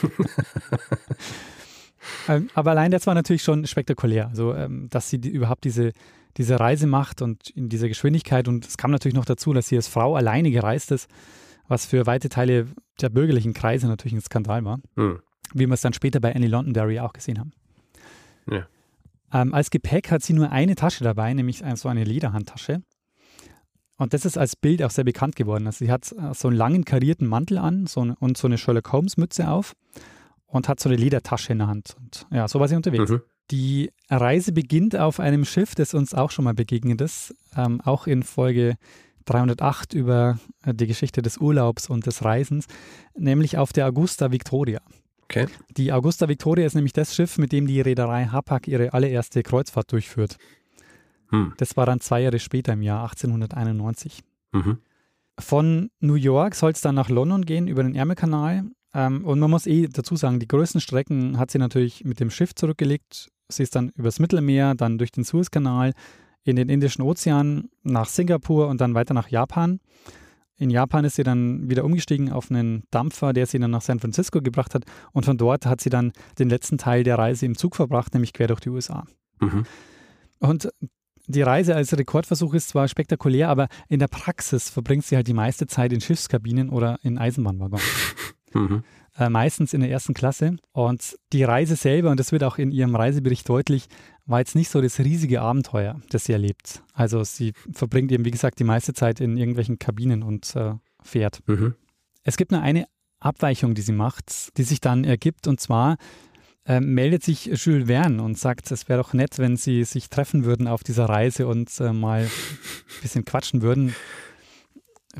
ähm, aber allein das war natürlich schon spektakulär. Also, ähm, dass sie die, überhaupt diese, diese Reise macht und in dieser Geschwindigkeit. Und es kam natürlich noch dazu, dass sie als Frau alleine gereist ist, was für weite Teile der bürgerlichen Kreise natürlich ein Skandal war. Hm. Wie wir es dann später bei Annie Londonderry auch gesehen haben. Ja. Ähm, als Gepäck hat sie nur eine Tasche dabei, nämlich so eine Lederhandtasche. Und das ist als Bild auch sehr bekannt geworden. Also sie hat äh, so einen langen karierten Mantel an so eine, und so eine Sherlock Holmes Mütze auf und hat so eine Ledertasche in der Hand. Und ja, so war sie unterwegs. Mhm. Die Reise beginnt auf einem Schiff, das uns auch schon mal begegnet ist, ähm, auch in Folge 308 über äh, die Geschichte des Urlaubs und des Reisens, nämlich auf der Augusta Victoria. Okay. Die Augusta Victoria ist nämlich das Schiff, mit dem die Reederei Hapag ihre allererste Kreuzfahrt durchführt. Hm. Das war dann zwei Jahre später im Jahr 1891. Mhm. Von New York soll es dann nach London gehen über den Ärmelkanal. Ähm, und man muss eh dazu sagen, die größten Strecken hat sie natürlich mit dem Schiff zurückgelegt. Sie ist dann übers Mittelmeer, dann durch den Suezkanal in den Indischen Ozean nach Singapur und dann weiter nach Japan. In Japan ist sie dann wieder umgestiegen auf einen Dampfer, der sie dann nach San Francisco gebracht hat. Und von dort hat sie dann den letzten Teil der Reise im Zug verbracht, nämlich quer durch die USA. Mhm. Und die Reise als Rekordversuch ist zwar spektakulär, aber in der Praxis verbringt sie halt die meiste Zeit in Schiffskabinen oder in Eisenbahnwaggons. Mhm. Äh, meistens in der ersten Klasse. Und die Reise selber, und das wird auch in ihrem Reisebericht deutlich, war jetzt nicht so das riesige Abenteuer, das sie erlebt. Also sie verbringt eben, wie gesagt, die meiste Zeit in irgendwelchen Kabinen und äh, fährt. Mhm. Es gibt nur eine Abweichung, die sie macht, die sich dann ergibt, und zwar äh, meldet sich Jules Verne und sagt, es wäre doch nett, wenn sie sich treffen würden auf dieser Reise und äh, mal ein bisschen quatschen würden.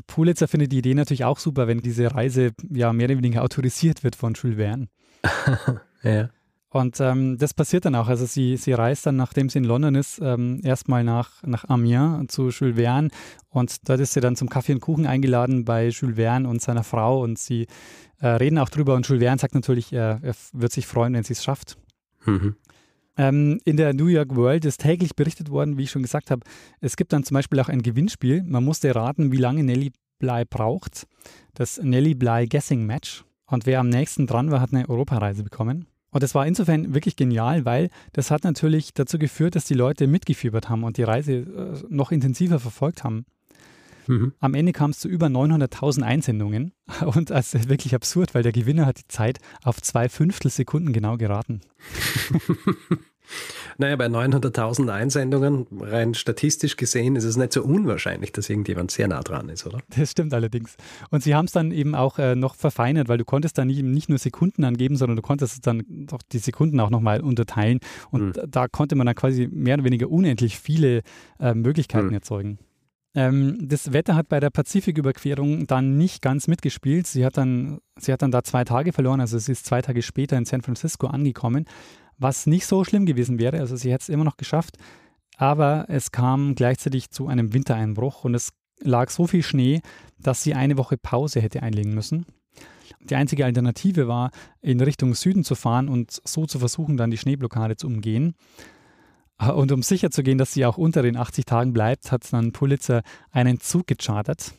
Pulitzer findet die Idee natürlich auch super, wenn diese Reise ja mehr oder weniger autorisiert wird von Jules Verne. ja. Und ähm, das passiert dann auch. Also sie, sie reist dann, nachdem sie in London ist, ähm, erstmal nach, nach Amiens zu Jules Verne und dort ist sie dann zum Kaffee und Kuchen eingeladen bei Jules Verne und seiner Frau und sie äh, reden auch drüber und Jules Verne sagt natürlich, er, er wird sich freuen, wenn sie es schafft. Mhm. Ähm, in der New York World ist täglich berichtet worden, wie ich schon gesagt habe. Es gibt dann zum Beispiel auch ein Gewinnspiel. Man musste raten, wie lange Nelly Bly braucht. Das Nelly Bly Guessing Match. Und wer am nächsten dran war, hat eine Europareise bekommen. Und das war insofern wirklich genial, weil das hat natürlich dazu geführt, dass die Leute mitgefiebert haben und die Reise äh, noch intensiver verfolgt haben. Mhm. Am Ende kam es zu über 900.000 Einsendungen und das ist wirklich absurd, weil der Gewinner hat die Zeit auf zwei Fünftelsekunden genau geraten. Naja, bei 900.000 Einsendungen, rein statistisch gesehen, ist es nicht so unwahrscheinlich, dass irgendjemand sehr nah dran ist, oder? Das stimmt allerdings. Und sie haben es dann eben auch äh, noch verfeinert, weil du konntest dann nicht, nicht nur Sekunden angeben, sondern du konntest dann auch die Sekunden auch nochmal unterteilen. Und mhm. da konnte man dann quasi mehr oder weniger unendlich viele äh, Möglichkeiten mhm. erzeugen. Ähm, das Wetter hat bei der Pazifiküberquerung dann nicht ganz mitgespielt. Sie hat, dann, sie hat dann da zwei Tage verloren, also sie ist zwei Tage später in San Francisco angekommen, was nicht so schlimm gewesen wäre. Also sie hätte es immer noch geschafft, aber es kam gleichzeitig zu einem Wintereinbruch und es lag so viel Schnee, dass sie eine Woche Pause hätte einlegen müssen. Die einzige Alternative war, in Richtung Süden zu fahren und so zu versuchen, dann die Schneeblockade zu umgehen. Äh, und um sicher zu gehen, dass sie auch unter den 80 Tagen bleibt, hat dann Pulitzer einen Zug gechartert.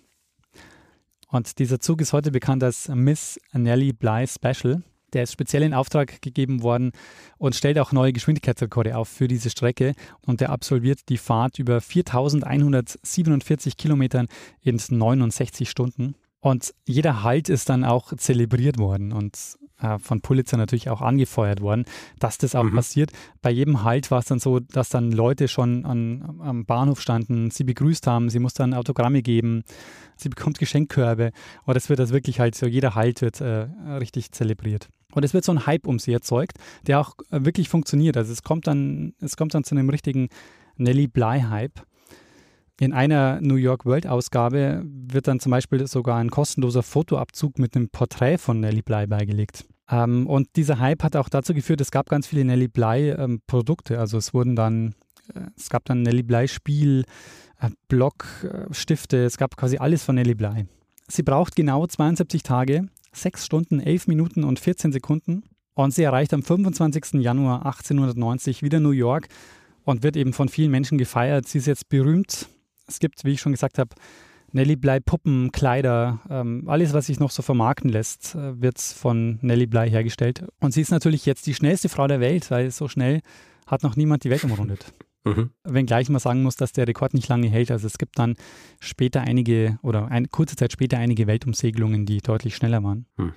Und dieser Zug ist heute bekannt als Miss Nellie Bly Special. Der ist speziell in Auftrag gegeben worden und stellt auch neue Geschwindigkeitsrekorde auf für diese Strecke. Und der absolviert die Fahrt über 4147 Kilometern in 69 Stunden. Und jeder Halt ist dann auch zelebriert worden. Und äh, von Pulitzer natürlich auch angefeuert worden, dass das auch mhm. passiert. Bei jedem Halt war es dann so, dass dann Leute schon an, am Bahnhof standen, sie begrüßt haben, sie muss dann Autogramme geben, sie bekommt Geschenkkörbe. Und das wird das wirklich halt so, jeder Halt wird äh, richtig zelebriert. Und es wird so ein Hype um sie erzeugt, der auch äh, wirklich funktioniert. Also es kommt dann, es kommt dann zu einem richtigen Nelly Bly-Hype. In einer New York World-Ausgabe wird dann zum Beispiel sogar ein kostenloser Fotoabzug mit einem Porträt von Nellie Bly beigelegt. Ähm, und dieser Hype hat auch dazu geführt, es gab ganz viele Nellie Bly-Produkte. Ähm, also es wurden dann, äh, es gab dann Nellie Bly-Spiel, äh, Block, äh, Stifte, es gab quasi alles von Nellie Bly. Sie braucht genau 72 Tage, 6 Stunden, 11 Minuten und 14 Sekunden. Und sie erreicht am 25. Januar 1890 wieder New York und wird eben von vielen Menschen gefeiert. Sie ist jetzt berühmt es gibt, wie ich schon gesagt habe, Nelly Bly Puppen, Kleider, ähm, alles, was sich noch so vermarkten lässt, äh, wird von Nelly Bly hergestellt. Und sie ist natürlich jetzt die schnellste Frau der Welt, weil so schnell hat noch niemand die Welt umrundet. Mhm. Wenngleich man sagen muss, dass der Rekord nicht lange hält. Also es gibt dann später einige oder eine, kurze Zeit später einige Weltumsegelungen, die deutlich schneller waren. Mhm.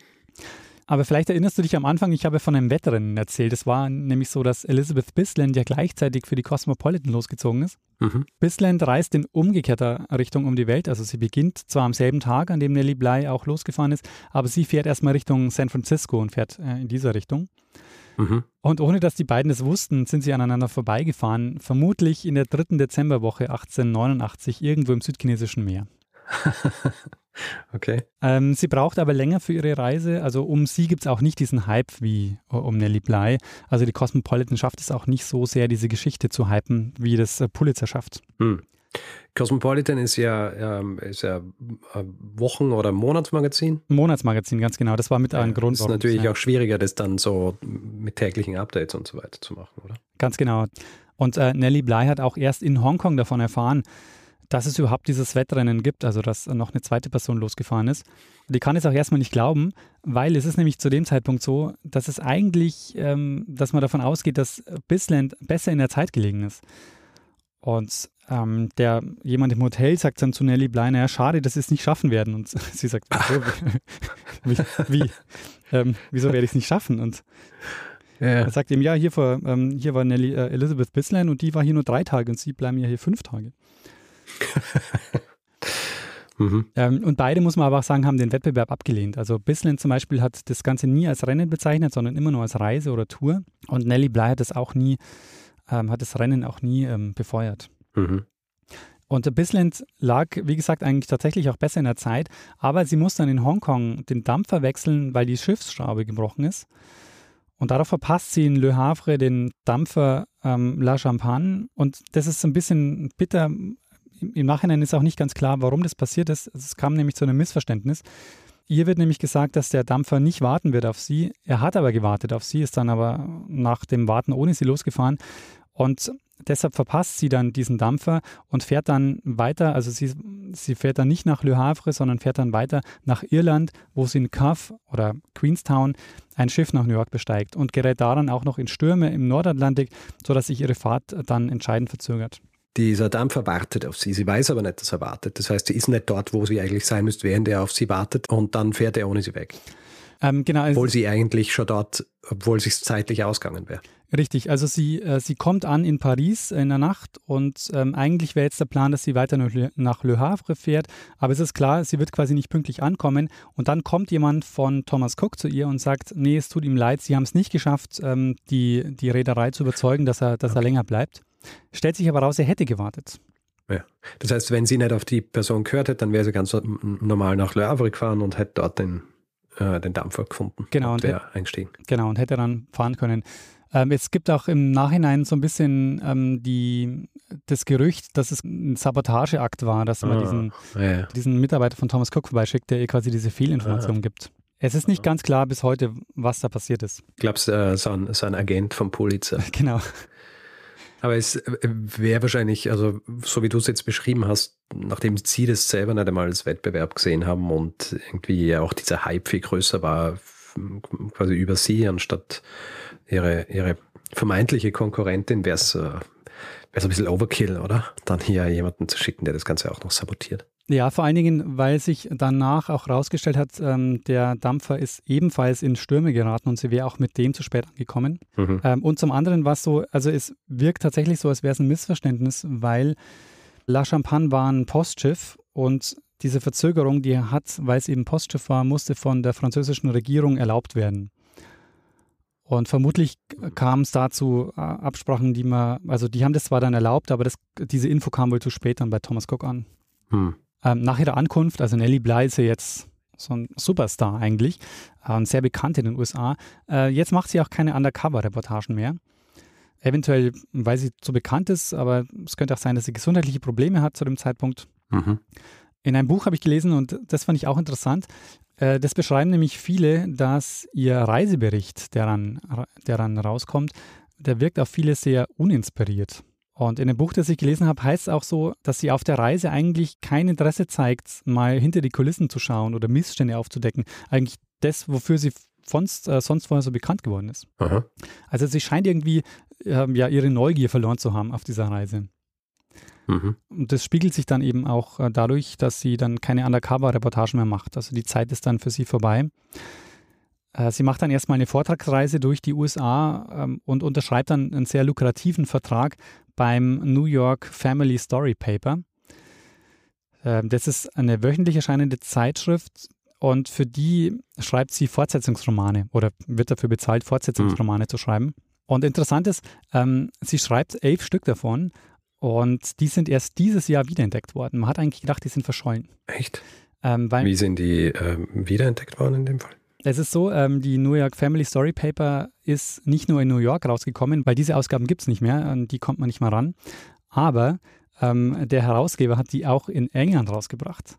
Aber vielleicht erinnerst du dich am Anfang, ich habe von einem Wettrennen erzählt. Es war nämlich so, dass Elizabeth Bisland ja gleichzeitig für die Cosmopolitan losgezogen ist. Mhm. Bisland reist in umgekehrter Richtung um die Welt. Also sie beginnt zwar am selben Tag, an dem Nellie Bly auch losgefahren ist, aber sie fährt erstmal Richtung San Francisco und fährt äh, in dieser Richtung. Mhm. Und ohne dass die beiden es wussten, sind sie aneinander vorbeigefahren, vermutlich in der dritten Dezemberwoche 1889 irgendwo im südchinesischen Meer. Okay. Ähm, sie braucht aber länger für ihre Reise. Also um sie gibt es auch nicht diesen Hype wie um Nellie Bly. Also die Cosmopolitan schafft es auch nicht so sehr, diese Geschichte zu hypen, wie das äh, Pulitzer schafft. Hm. Cosmopolitan ist ja, ähm, ist ja äh, Wochen- oder Monatsmagazin. Monatsmagazin, ganz genau. Das war mit ja, ein Grund. Es ist natürlich ja. auch schwieriger, das dann so mit täglichen Updates und so weiter zu machen, oder? Ganz genau. Und äh, Nellie Bly hat auch erst in Hongkong davon erfahren, dass es überhaupt dieses Wettrennen gibt, also dass noch eine zweite Person losgefahren ist. Und ich kann es auch erstmal nicht glauben, weil es ist nämlich zu dem Zeitpunkt so, dass es eigentlich, ähm, dass man davon ausgeht, dass Bisland besser in der Zeit gelegen ist. Und ähm, der jemand im Hotel sagt dann zu Nelly Bleiner, ja, schade, dass sie es nicht schaffen werden. Und sie sagt, wie, wie ähm, wieso werde ich es nicht schaffen? Und ja. er sagt ihm, ja, hier, vor, ähm, hier war Nelly äh, Elizabeth Bisland und die war hier nur drei Tage und sie bleiben ja hier fünf Tage. mhm. ähm, und beide, muss man aber auch sagen, haben den Wettbewerb abgelehnt. Also Bisland zum Beispiel hat das Ganze nie als Rennen bezeichnet, sondern immer nur als Reise oder Tour. Und Nelly Bly hat das auch nie, ähm, hat das Rennen auch nie ähm, befeuert. Mhm. Und Bisland lag, wie gesagt, eigentlich tatsächlich auch besser in der Zeit, aber sie muss dann in Hongkong den Dampfer wechseln, weil die Schiffsschraube gebrochen ist. Und darauf verpasst sie in Le Havre den Dampfer ähm, La Champagne. Und das ist ein bisschen bitter. Im Nachhinein ist auch nicht ganz klar, warum das passiert ist. Es kam nämlich zu einem Missverständnis. Ihr wird nämlich gesagt, dass der Dampfer nicht warten wird auf sie. Er hat aber gewartet auf sie, ist dann aber nach dem Warten ohne sie losgefahren. Und deshalb verpasst sie dann diesen Dampfer und fährt dann weiter, also sie, sie fährt dann nicht nach Le Havre, sondern fährt dann weiter nach Irland, wo sie in Cuff oder Queenstown ein Schiff nach New York besteigt und gerät daran auch noch in Stürme im Nordatlantik, sodass sich ihre Fahrt dann entscheidend verzögert. Dieser Dampfer wartet auf sie. Sie weiß aber nicht, dass er wartet. Das heißt, sie ist nicht dort, wo sie eigentlich sein müsste, während er auf sie wartet und dann fährt er ohne sie weg. Ähm, genau. Also obwohl sie eigentlich schon dort, obwohl es sich zeitlich ausgegangen wäre. Richtig, also sie, äh, sie kommt an in Paris in der Nacht und ähm, eigentlich wäre jetzt der Plan, dass sie weiter nach Le, nach Le Havre fährt, aber es ist klar, sie wird quasi nicht pünktlich ankommen und dann kommt jemand von Thomas Cook zu ihr und sagt, nee, es tut ihm leid, sie haben es nicht geschafft, ähm, die, die Reederei zu überzeugen, dass er, dass okay. er länger bleibt. Stellt sich aber raus, er hätte gewartet. Ja. Das heißt, wenn sie nicht auf die Person gehört hätte, dann wäre sie ganz normal nach Le Havre gefahren und hätte dort den, äh, den Dampfer gefunden. Genau. Und wäre eingestiegen. Genau, und hätte dann fahren können. Ähm, es gibt auch im Nachhinein so ein bisschen ähm, die, das Gerücht, dass es ein Sabotageakt war, dass man ah, diesen, ja. diesen Mitarbeiter von Thomas Cook vorbeischickt, der ihr quasi diese Fehlinformation ah. gibt. Es ist nicht ganz klar bis heute, was da passiert ist. Ich glaube, es äh, ist ein, ein Agent vom Pulitzer. Genau. Aber es äh, wäre wahrscheinlich, also so wie du es jetzt beschrieben hast, nachdem sie das selber nicht einmal als Wettbewerb gesehen haben und irgendwie auch dieser Hype viel größer war, quasi über sie, anstatt ihre, ihre vermeintliche Konkurrentin, wäre es äh, ein bisschen Overkill, oder? Dann hier jemanden zu schicken, der das Ganze auch noch sabotiert. Ja, vor allen Dingen, weil sich danach auch herausgestellt hat, ähm, der Dampfer ist ebenfalls in Stürme geraten und sie wäre auch mit dem zu spät angekommen. Mhm. Ähm, und zum anderen war es so, also es wirkt tatsächlich so, als wäre es ein Missverständnis, weil La Champagne war ein Postschiff und diese Verzögerung, die er hat, weil es eben Postschiff war, musste von der französischen Regierung erlaubt werden. Und vermutlich kam es dazu äh, Absprachen, die man, also die haben das zwar dann erlaubt, aber das, diese Info kam wohl zu spät dann bei Thomas Cook an. Hm. Ähm, nach ihrer Ankunft, also Nellie Bly ist ja jetzt so ein Superstar eigentlich äh, und sehr bekannt in den USA. Äh, jetzt macht sie auch keine Undercover-Reportagen mehr. Eventuell, weil sie zu bekannt ist, aber es könnte auch sein, dass sie gesundheitliche Probleme hat zu dem Zeitpunkt. Mhm. In einem Buch habe ich gelesen und das fand ich auch interessant. Äh, das beschreiben nämlich viele, dass ihr Reisebericht, der dann, der dann rauskommt, der wirkt auf viele sehr uninspiriert. Und in dem Buch, das ich gelesen habe, heißt es auch so, dass sie auf der Reise eigentlich kein Interesse zeigt, mal hinter die Kulissen zu schauen oder Missstände aufzudecken. Eigentlich das, wofür sie sonst, äh, sonst vorher so bekannt geworden ist. Aha. Also sie scheint irgendwie äh, ja, ihre Neugier verloren zu haben auf dieser Reise. Mhm. Und das spiegelt sich dann eben auch äh, dadurch, dass sie dann keine Undercover-Reportagen mehr macht. Also die Zeit ist dann für sie vorbei. Äh, sie macht dann erstmal eine Vortragsreise durch die USA ähm, und unterschreibt dann einen sehr lukrativen Vertrag beim New York Family Story Paper. Ähm, das ist eine wöchentlich erscheinende Zeitschrift und für die schreibt sie Fortsetzungsromane oder wird dafür bezahlt, Fortsetzungsromane mhm. zu schreiben. Und interessant ist, ähm, sie schreibt elf Stück davon und die sind erst dieses Jahr wiederentdeckt worden. Man hat eigentlich gedacht, die sind verschollen. Echt? Wie sind die wiederentdeckt worden in dem Fall? Es ist so, ähm, die New York Family Story Paper ist nicht nur in New York rausgekommen, weil diese Ausgaben gibt es nicht mehr, an die kommt man nicht mal ran. Aber ähm, der Herausgeber hat die auch in England rausgebracht.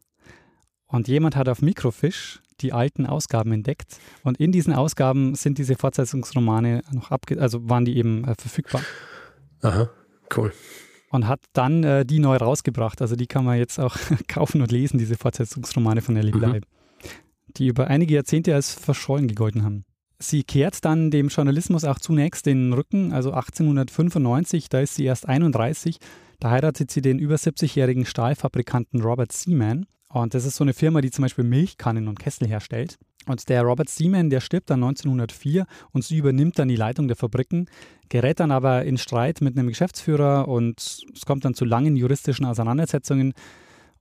Und jemand hat auf Microfish die alten Ausgaben entdeckt. Und in diesen Ausgaben sind diese Fortsetzungsromane noch abge also waren die eben äh, verfügbar. Aha, cool und hat dann äh, die neu rausgebracht. Also die kann man jetzt auch kaufen und lesen, diese Fortsetzungsromane von Ellie Bly, mhm. Die über einige Jahrzehnte als verschollen gegolten haben. Sie kehrt dann dem Journalismus auch zunächst den Rücken, also 1895, da ist sie erst 31, da heiratet sie den über 70-jährigen Stahlfabrikanten Robert Seaman. Und das ist so eine Firma, die zum Beispiel Milchkannen und Kessel herstellt. Und der Robert Seaman, der stirbt dann 1904 und sie übernimmt dann die Leitung der Fabriken, gerät dann aber in Streit mit einem Geschäftsführer und es kommt dann zu langen juristischen Auseinandersetzungen.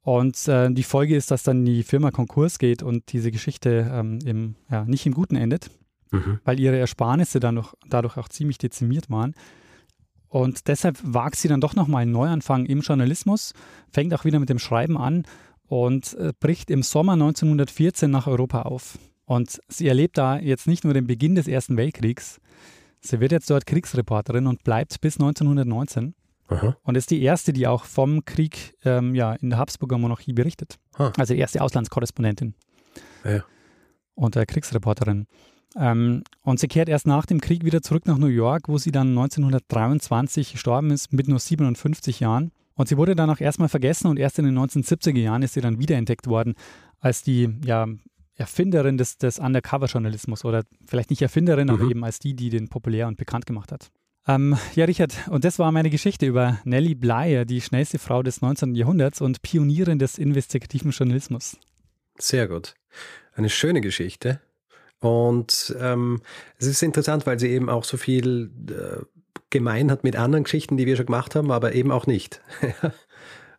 Und äh, die Folge ist, dass dann die Firma Konkurs geht und diese Geschichte ähm, im, ja, nicht im Guten endet, mhm. weil ihre Ersparnisse dann noch, dadurch auch ziemlich dezimiert waren. Und deshalb wagt sie dann doch nochmal einen Neuanfang im Journalismus, fängt auch wieder mit dem Schreiben an und äh, bricht im Sommer 1914 nach Europa auf. Und sie erlebt da jetzt nicht nur den Beginn des Ersten Weltkriegs, sie wird jetzt dort Kriegsreporterin und bleibt bis 1919. Aha. Und ist die erste, die auch vom Krieg ähm, ja, in der Habsburger Monarchie berichtet. Ha. Also die erste Auslandskorrespondentin. Ja. Und äh, Kriegsreporterin. Ähm, und sie kehrt erst nach dem Krieg wieder zurück nach New York, wo sie dann 1923 gestorben ist, mit nur 57 Jahren. Und sie wurde dann auch erstmal vergessen und erst in den 1970er Jahren ist sie dann wiederentdeckt worden als die ja, Erfinderin des, des Undercover-Journalismus oder vielleicht nicht Erfinderin, mhm. aber eben als die, die den populär und bekannt gemacht hat. Ähm, ja, Richard, und das war meine Geschichte über Nellie Bly, die schnellste Frau des 19. Jahrhunderts und Pionierin des investigativen Journalismus. Sehr gut. Eine schöne Geschichte. Und ähm, es ist interessant, weil sie eben auch so viel äh, gemein hat mit anderen Geschichten, die wir schon gemacht haben, aber eben auch nicht.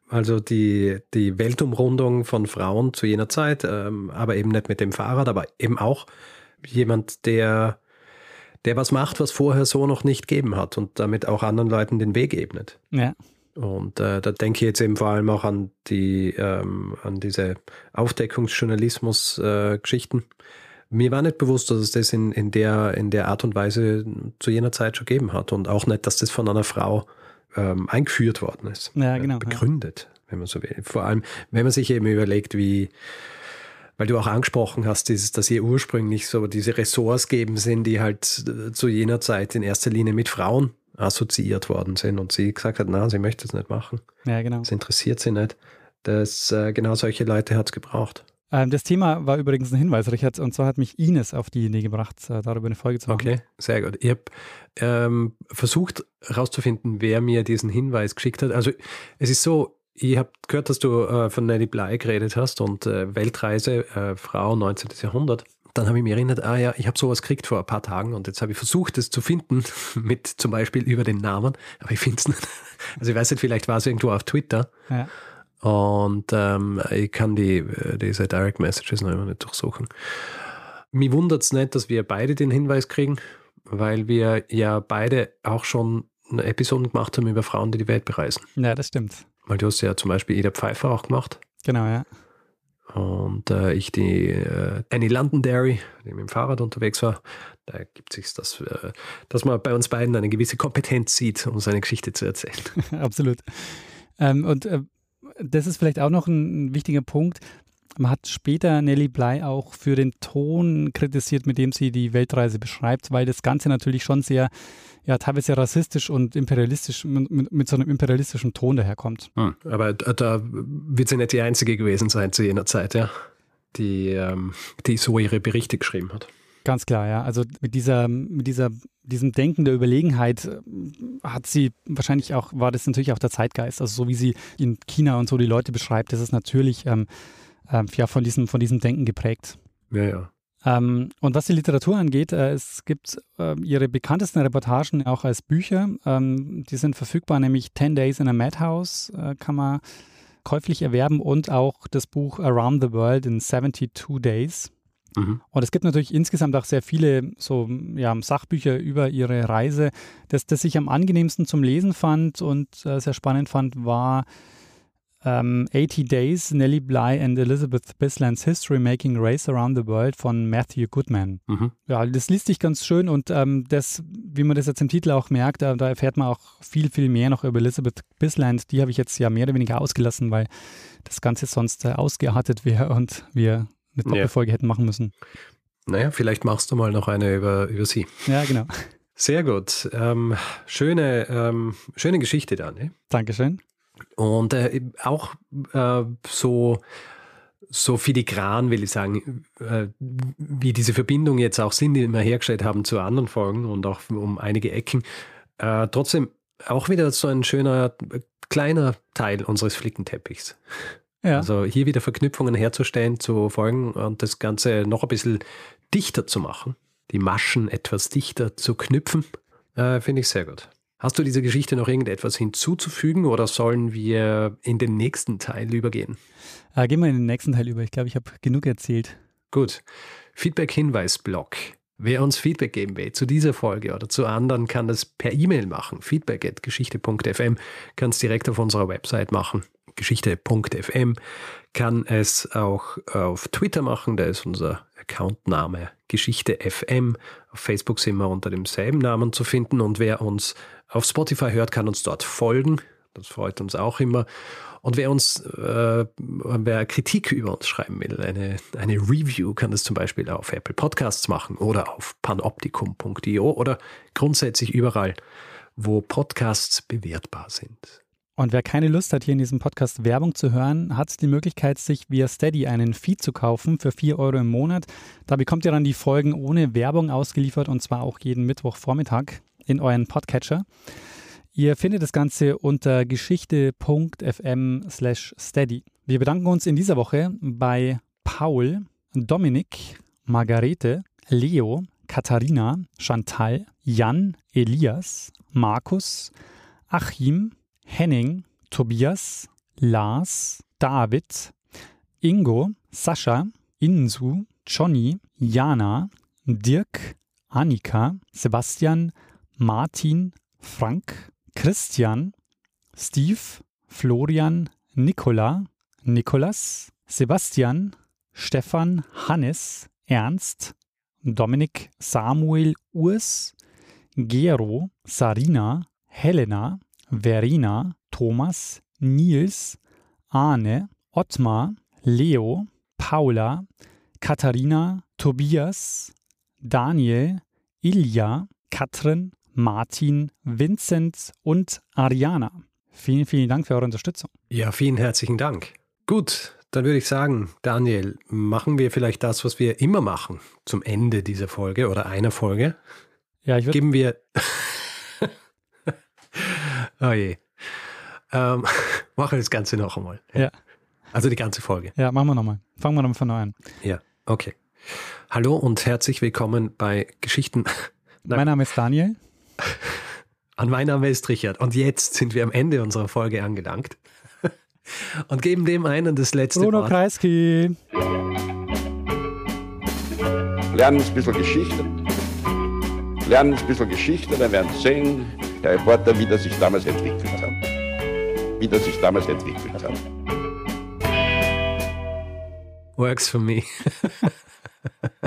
also die, die Weltumrundung von Frauen zu jener Zeit, ähm, aber eben nicht mit dem Fahrrad, aber eben auch jemand, der, der was macht, was vorher so noch nicht gegeben hat und damit auch anderen Leuten den Weg ebnet. Ja. Und äh, da denke ich jetzt eben vor allem auch an die, ähm, an diese Aufdeckungsjournalismus-Geschichten. Äh, Mir war nicht bewusst, dass es das in, in, der, in der Art und Weise zu jener Zeit schon gegeben hat und auch nicht, dass das von einer Frau ähm, eingeführt worden ist. Ja, genau. Begründet, ja. wenn man so will. Vor allem, wenn man sich eben überlegt, wie, weil du auch angesprochen hast, dieses, dass hier ursprünglich so diese Ressorts geben sind, die halt äh, zu jener Zeit in erster Linie mit Frauen assoziiert worden sind und sie gesagt hat, na, sie möchte es nicht machen. Ja, genau. Das interessiert sie nicht. Das, äh, genau solche Leute hat es gebraucht. Ähm, das Thema war übrigens ein Hinweis, Richard, und zwar hat mich Ines auf die Idee gebracht, äh, darüber eine Folge zu machen. Okay, sehr gut. Ich habe ähm, versucht herauszufinden, wer mir diesen Hinweis geschickt hat. Also es ist so, ich habe gehört, dass du äh, von Nelly Bly geredet hast und äh, Weltreise, äh, Frau 19. Jahrhundert dann habe ich mich erinnert, ah ja, ich habe sowas gekriegt vor ein paar Tagen und jetzt habe ich versucht, es zu finden, mit zum Beispiel über den Namen, aber ich finde es nicht. Also ich weiß nicht, vielleicht war es irgendwo auf Twitter. Ja. Und ähm, ich kann die, äh, diese Direct Messages noch immer nicht durchsuchen. Mich wundert es nicht, dass wir beide den Hinweis kriegen, weil wir ja beide auch schon eine Episode gemacht haben über Frauen, die die Welt bereisen. Ja, das stimmt. Weil du hast ja zum Beispiel Ida Pfeiffer auch gemacht. Genau, ja. Und äh, ich die äh, Annie Londonderry, die mit dem Fahrrad unterwegs war, da gibt es sich das, äh, dass man bei uns beiden eine gewisse Kompetenz sieht, um seine Geschichte zu erzählen. Absolut. Ähm, und äh, das ist vielleicht auch noch ein, ein wichtiger Punkt. Man hat später Nelly Bly auch für den Ton kritisiert, mit dem sie die Weltreise beschreibt, weil das Ganze natürlich schon sehr ja teilweise rassistisch und imperialistisch mit, mit so einem imperialistischen Ton daherkommt. Hm. Aber da wird sie nicht die einzige gewesen sein zu jener Zeit, ja, die, ähm, die so ihre Berichte geschrieben hat. Ganz klar, ja. Also mit dieser, mit dieser, diesem Denken der Überlegenheit äh, hat sie wahrscheinlich auch, war das natürlich auch der Zeitgeist. Also so wie sie in China und so die Leute beschreibt, das ist natürlich ähm, ähm, ja, von diesem, von diesem Denken geprägt. Ja, ja. Ähm, und was die Literatur angeht, äh, es gibt äh, ihre bekanntesten Reportagen auch als Bücher. Ähm, die sind verfügbar, nämlich 10 Days in a Madhouse äh, kann man käuflich erwerben und auch das Buch Around the World in 72 Days. Mhm. Und es gibt natürlich insgesamt auch sehr viele so ja, Sachbücher über ihre Reise. Das, das ich am angenehmsten zum Lesen fand und äh, sehr spannend fand, war ähm, 80 Days, Nellie Bly and Elizabeth Bislands History Making Race Around the World von Matthew Goodman. Mhm. Ja, das liest sich ganz schön und ähm, das, wie man das jetzt im Titel auch merkt, da, da, erfährt man auch viel, viel mehr noch über Elizabeth Bisland. Die habe ich jetzt ja mehr oder weniger ausgelassen, weil das Ganze sonst äh, ausgeartet wäre und wir eine Doppelfolge ja. hätten machen müssen. Naja, vielleicht machst du mal noch eine über, über sie. Ja, genau. Sehr gut. Ähm, schöne, ähm, schöne Geschichte da, ne? Dankeschön. Und äh, auch äh, so, so filigran, will ich sagen, äh, wie diese Verbindungen jetzt auch sind, die wir hergestellt haben zu anderen Folgen und auch um einige Ecken. Äh, trotzdem auch wieder so ein schöner, kleiner Teil unseres Flickenteppichs. Ja. Also hier wieder Verknüpfungen herzustellen zu Folgen und das Ganze noch ein bisschen dichter zu machen, die Maschen etwas dichter zu knüpfen, äh, finde ich sehr gut. Hast du dieser Geschichte noch irgendetwas hinzuzufügen oder sollen wir in den nächsten Teil übergehen? Äh, gehen wir in den nächsten Teil über. Ich glaube, ich habe genug erzählt. Gut. Feedback-Hinweis-Blog. Wer uns Feedback geben will zu dieser Folge oder zu anderen, kann das per E-Mail machen. Feedback.geschichte.fm kann es direkt auf unserer Website machen. Geschichte.fm kann es auch auf Twitter machen. Da ist unser Accountname Geschichte FM. Auf Facebook sind wir unter demselben Namen zu finden und wer uns auf Spotify hört, kann uns dort folgen. Das freut uns auch immer. Und wer uns, äh, wer Kritik über uns schreiben will, eine, eine Review, kann das zum Beispiel auf Apple Podcasts machen oder auf panoptikum.io oder grundsätzlich überall, wo Podcasts bewertbar sind. Und wer keine Lust hat, hier in diesem Podcast Werbung zu hören, hat die Möglichkeit, sich via Steady einen Feed zu kaufen für 4 Euro im Monat. Da bekommt ihr dann die Folgen ohne Werbung ausgeliefert und zwar auch jeden Mittwochvormittag in euren Podcatcher. Ihr findet das Ganze unter geschichte.fm slash steady. Wir bedanken uns in dieser Woche bei Paul, Dominik, Margarete, Leo, Katharina, Chantal, Jan, Elias, Markus, Achim, Henning, Tobias, Lars, David, Ingo, Sascha, Insu, Johnny, Jana, Dirk, Annika, Sebastian, Martin, Frank, Christian, Steve, Florian, Nicola, Nikolas, Sebastian, Stefan, Hannes, Ernst, Dominik, Samuel, Urs, Gero, Sarina, Helena, Verena, Thomas, Nils, Arne, Ottmar, Leo, Paula, Katharina, Tobias, Daniel, Ilja, Katrin, Martin, Vincent und Ariana. Vielen, vielen Dank für eure Unterstützung. Ja, vielen herzlichen Dank. Gut, dann würde ich sagen, Daniel, machen wir vielleicht das, was wir immer machen zum Ende dieser Folge oder einer Folge. Ja, ich würde. Geben wir. oh je. Ähm, machen wir das Ganze noch einmal. Ja. Also die ganze Folge. Ja, machen wir nochmal. Fangen wir nochmal von neu an. Ja, okay. Hallo und herzlich willkommen bei Geschichten. Mein Name ist Daniel. Und mein Name ist Richard. Und jetzt sind wir am Ende unserer Folge angelangt und geben dem einen das letzte Bruno Wort. Kreisky. Lernen ein bisschen Geschichte. Lernen ein bisschen Geschichte, dann werden Sie sehen, der Reporter, wie das sich damals entwickelt hat. Wie das sich damals entwickelt hat. Works for me.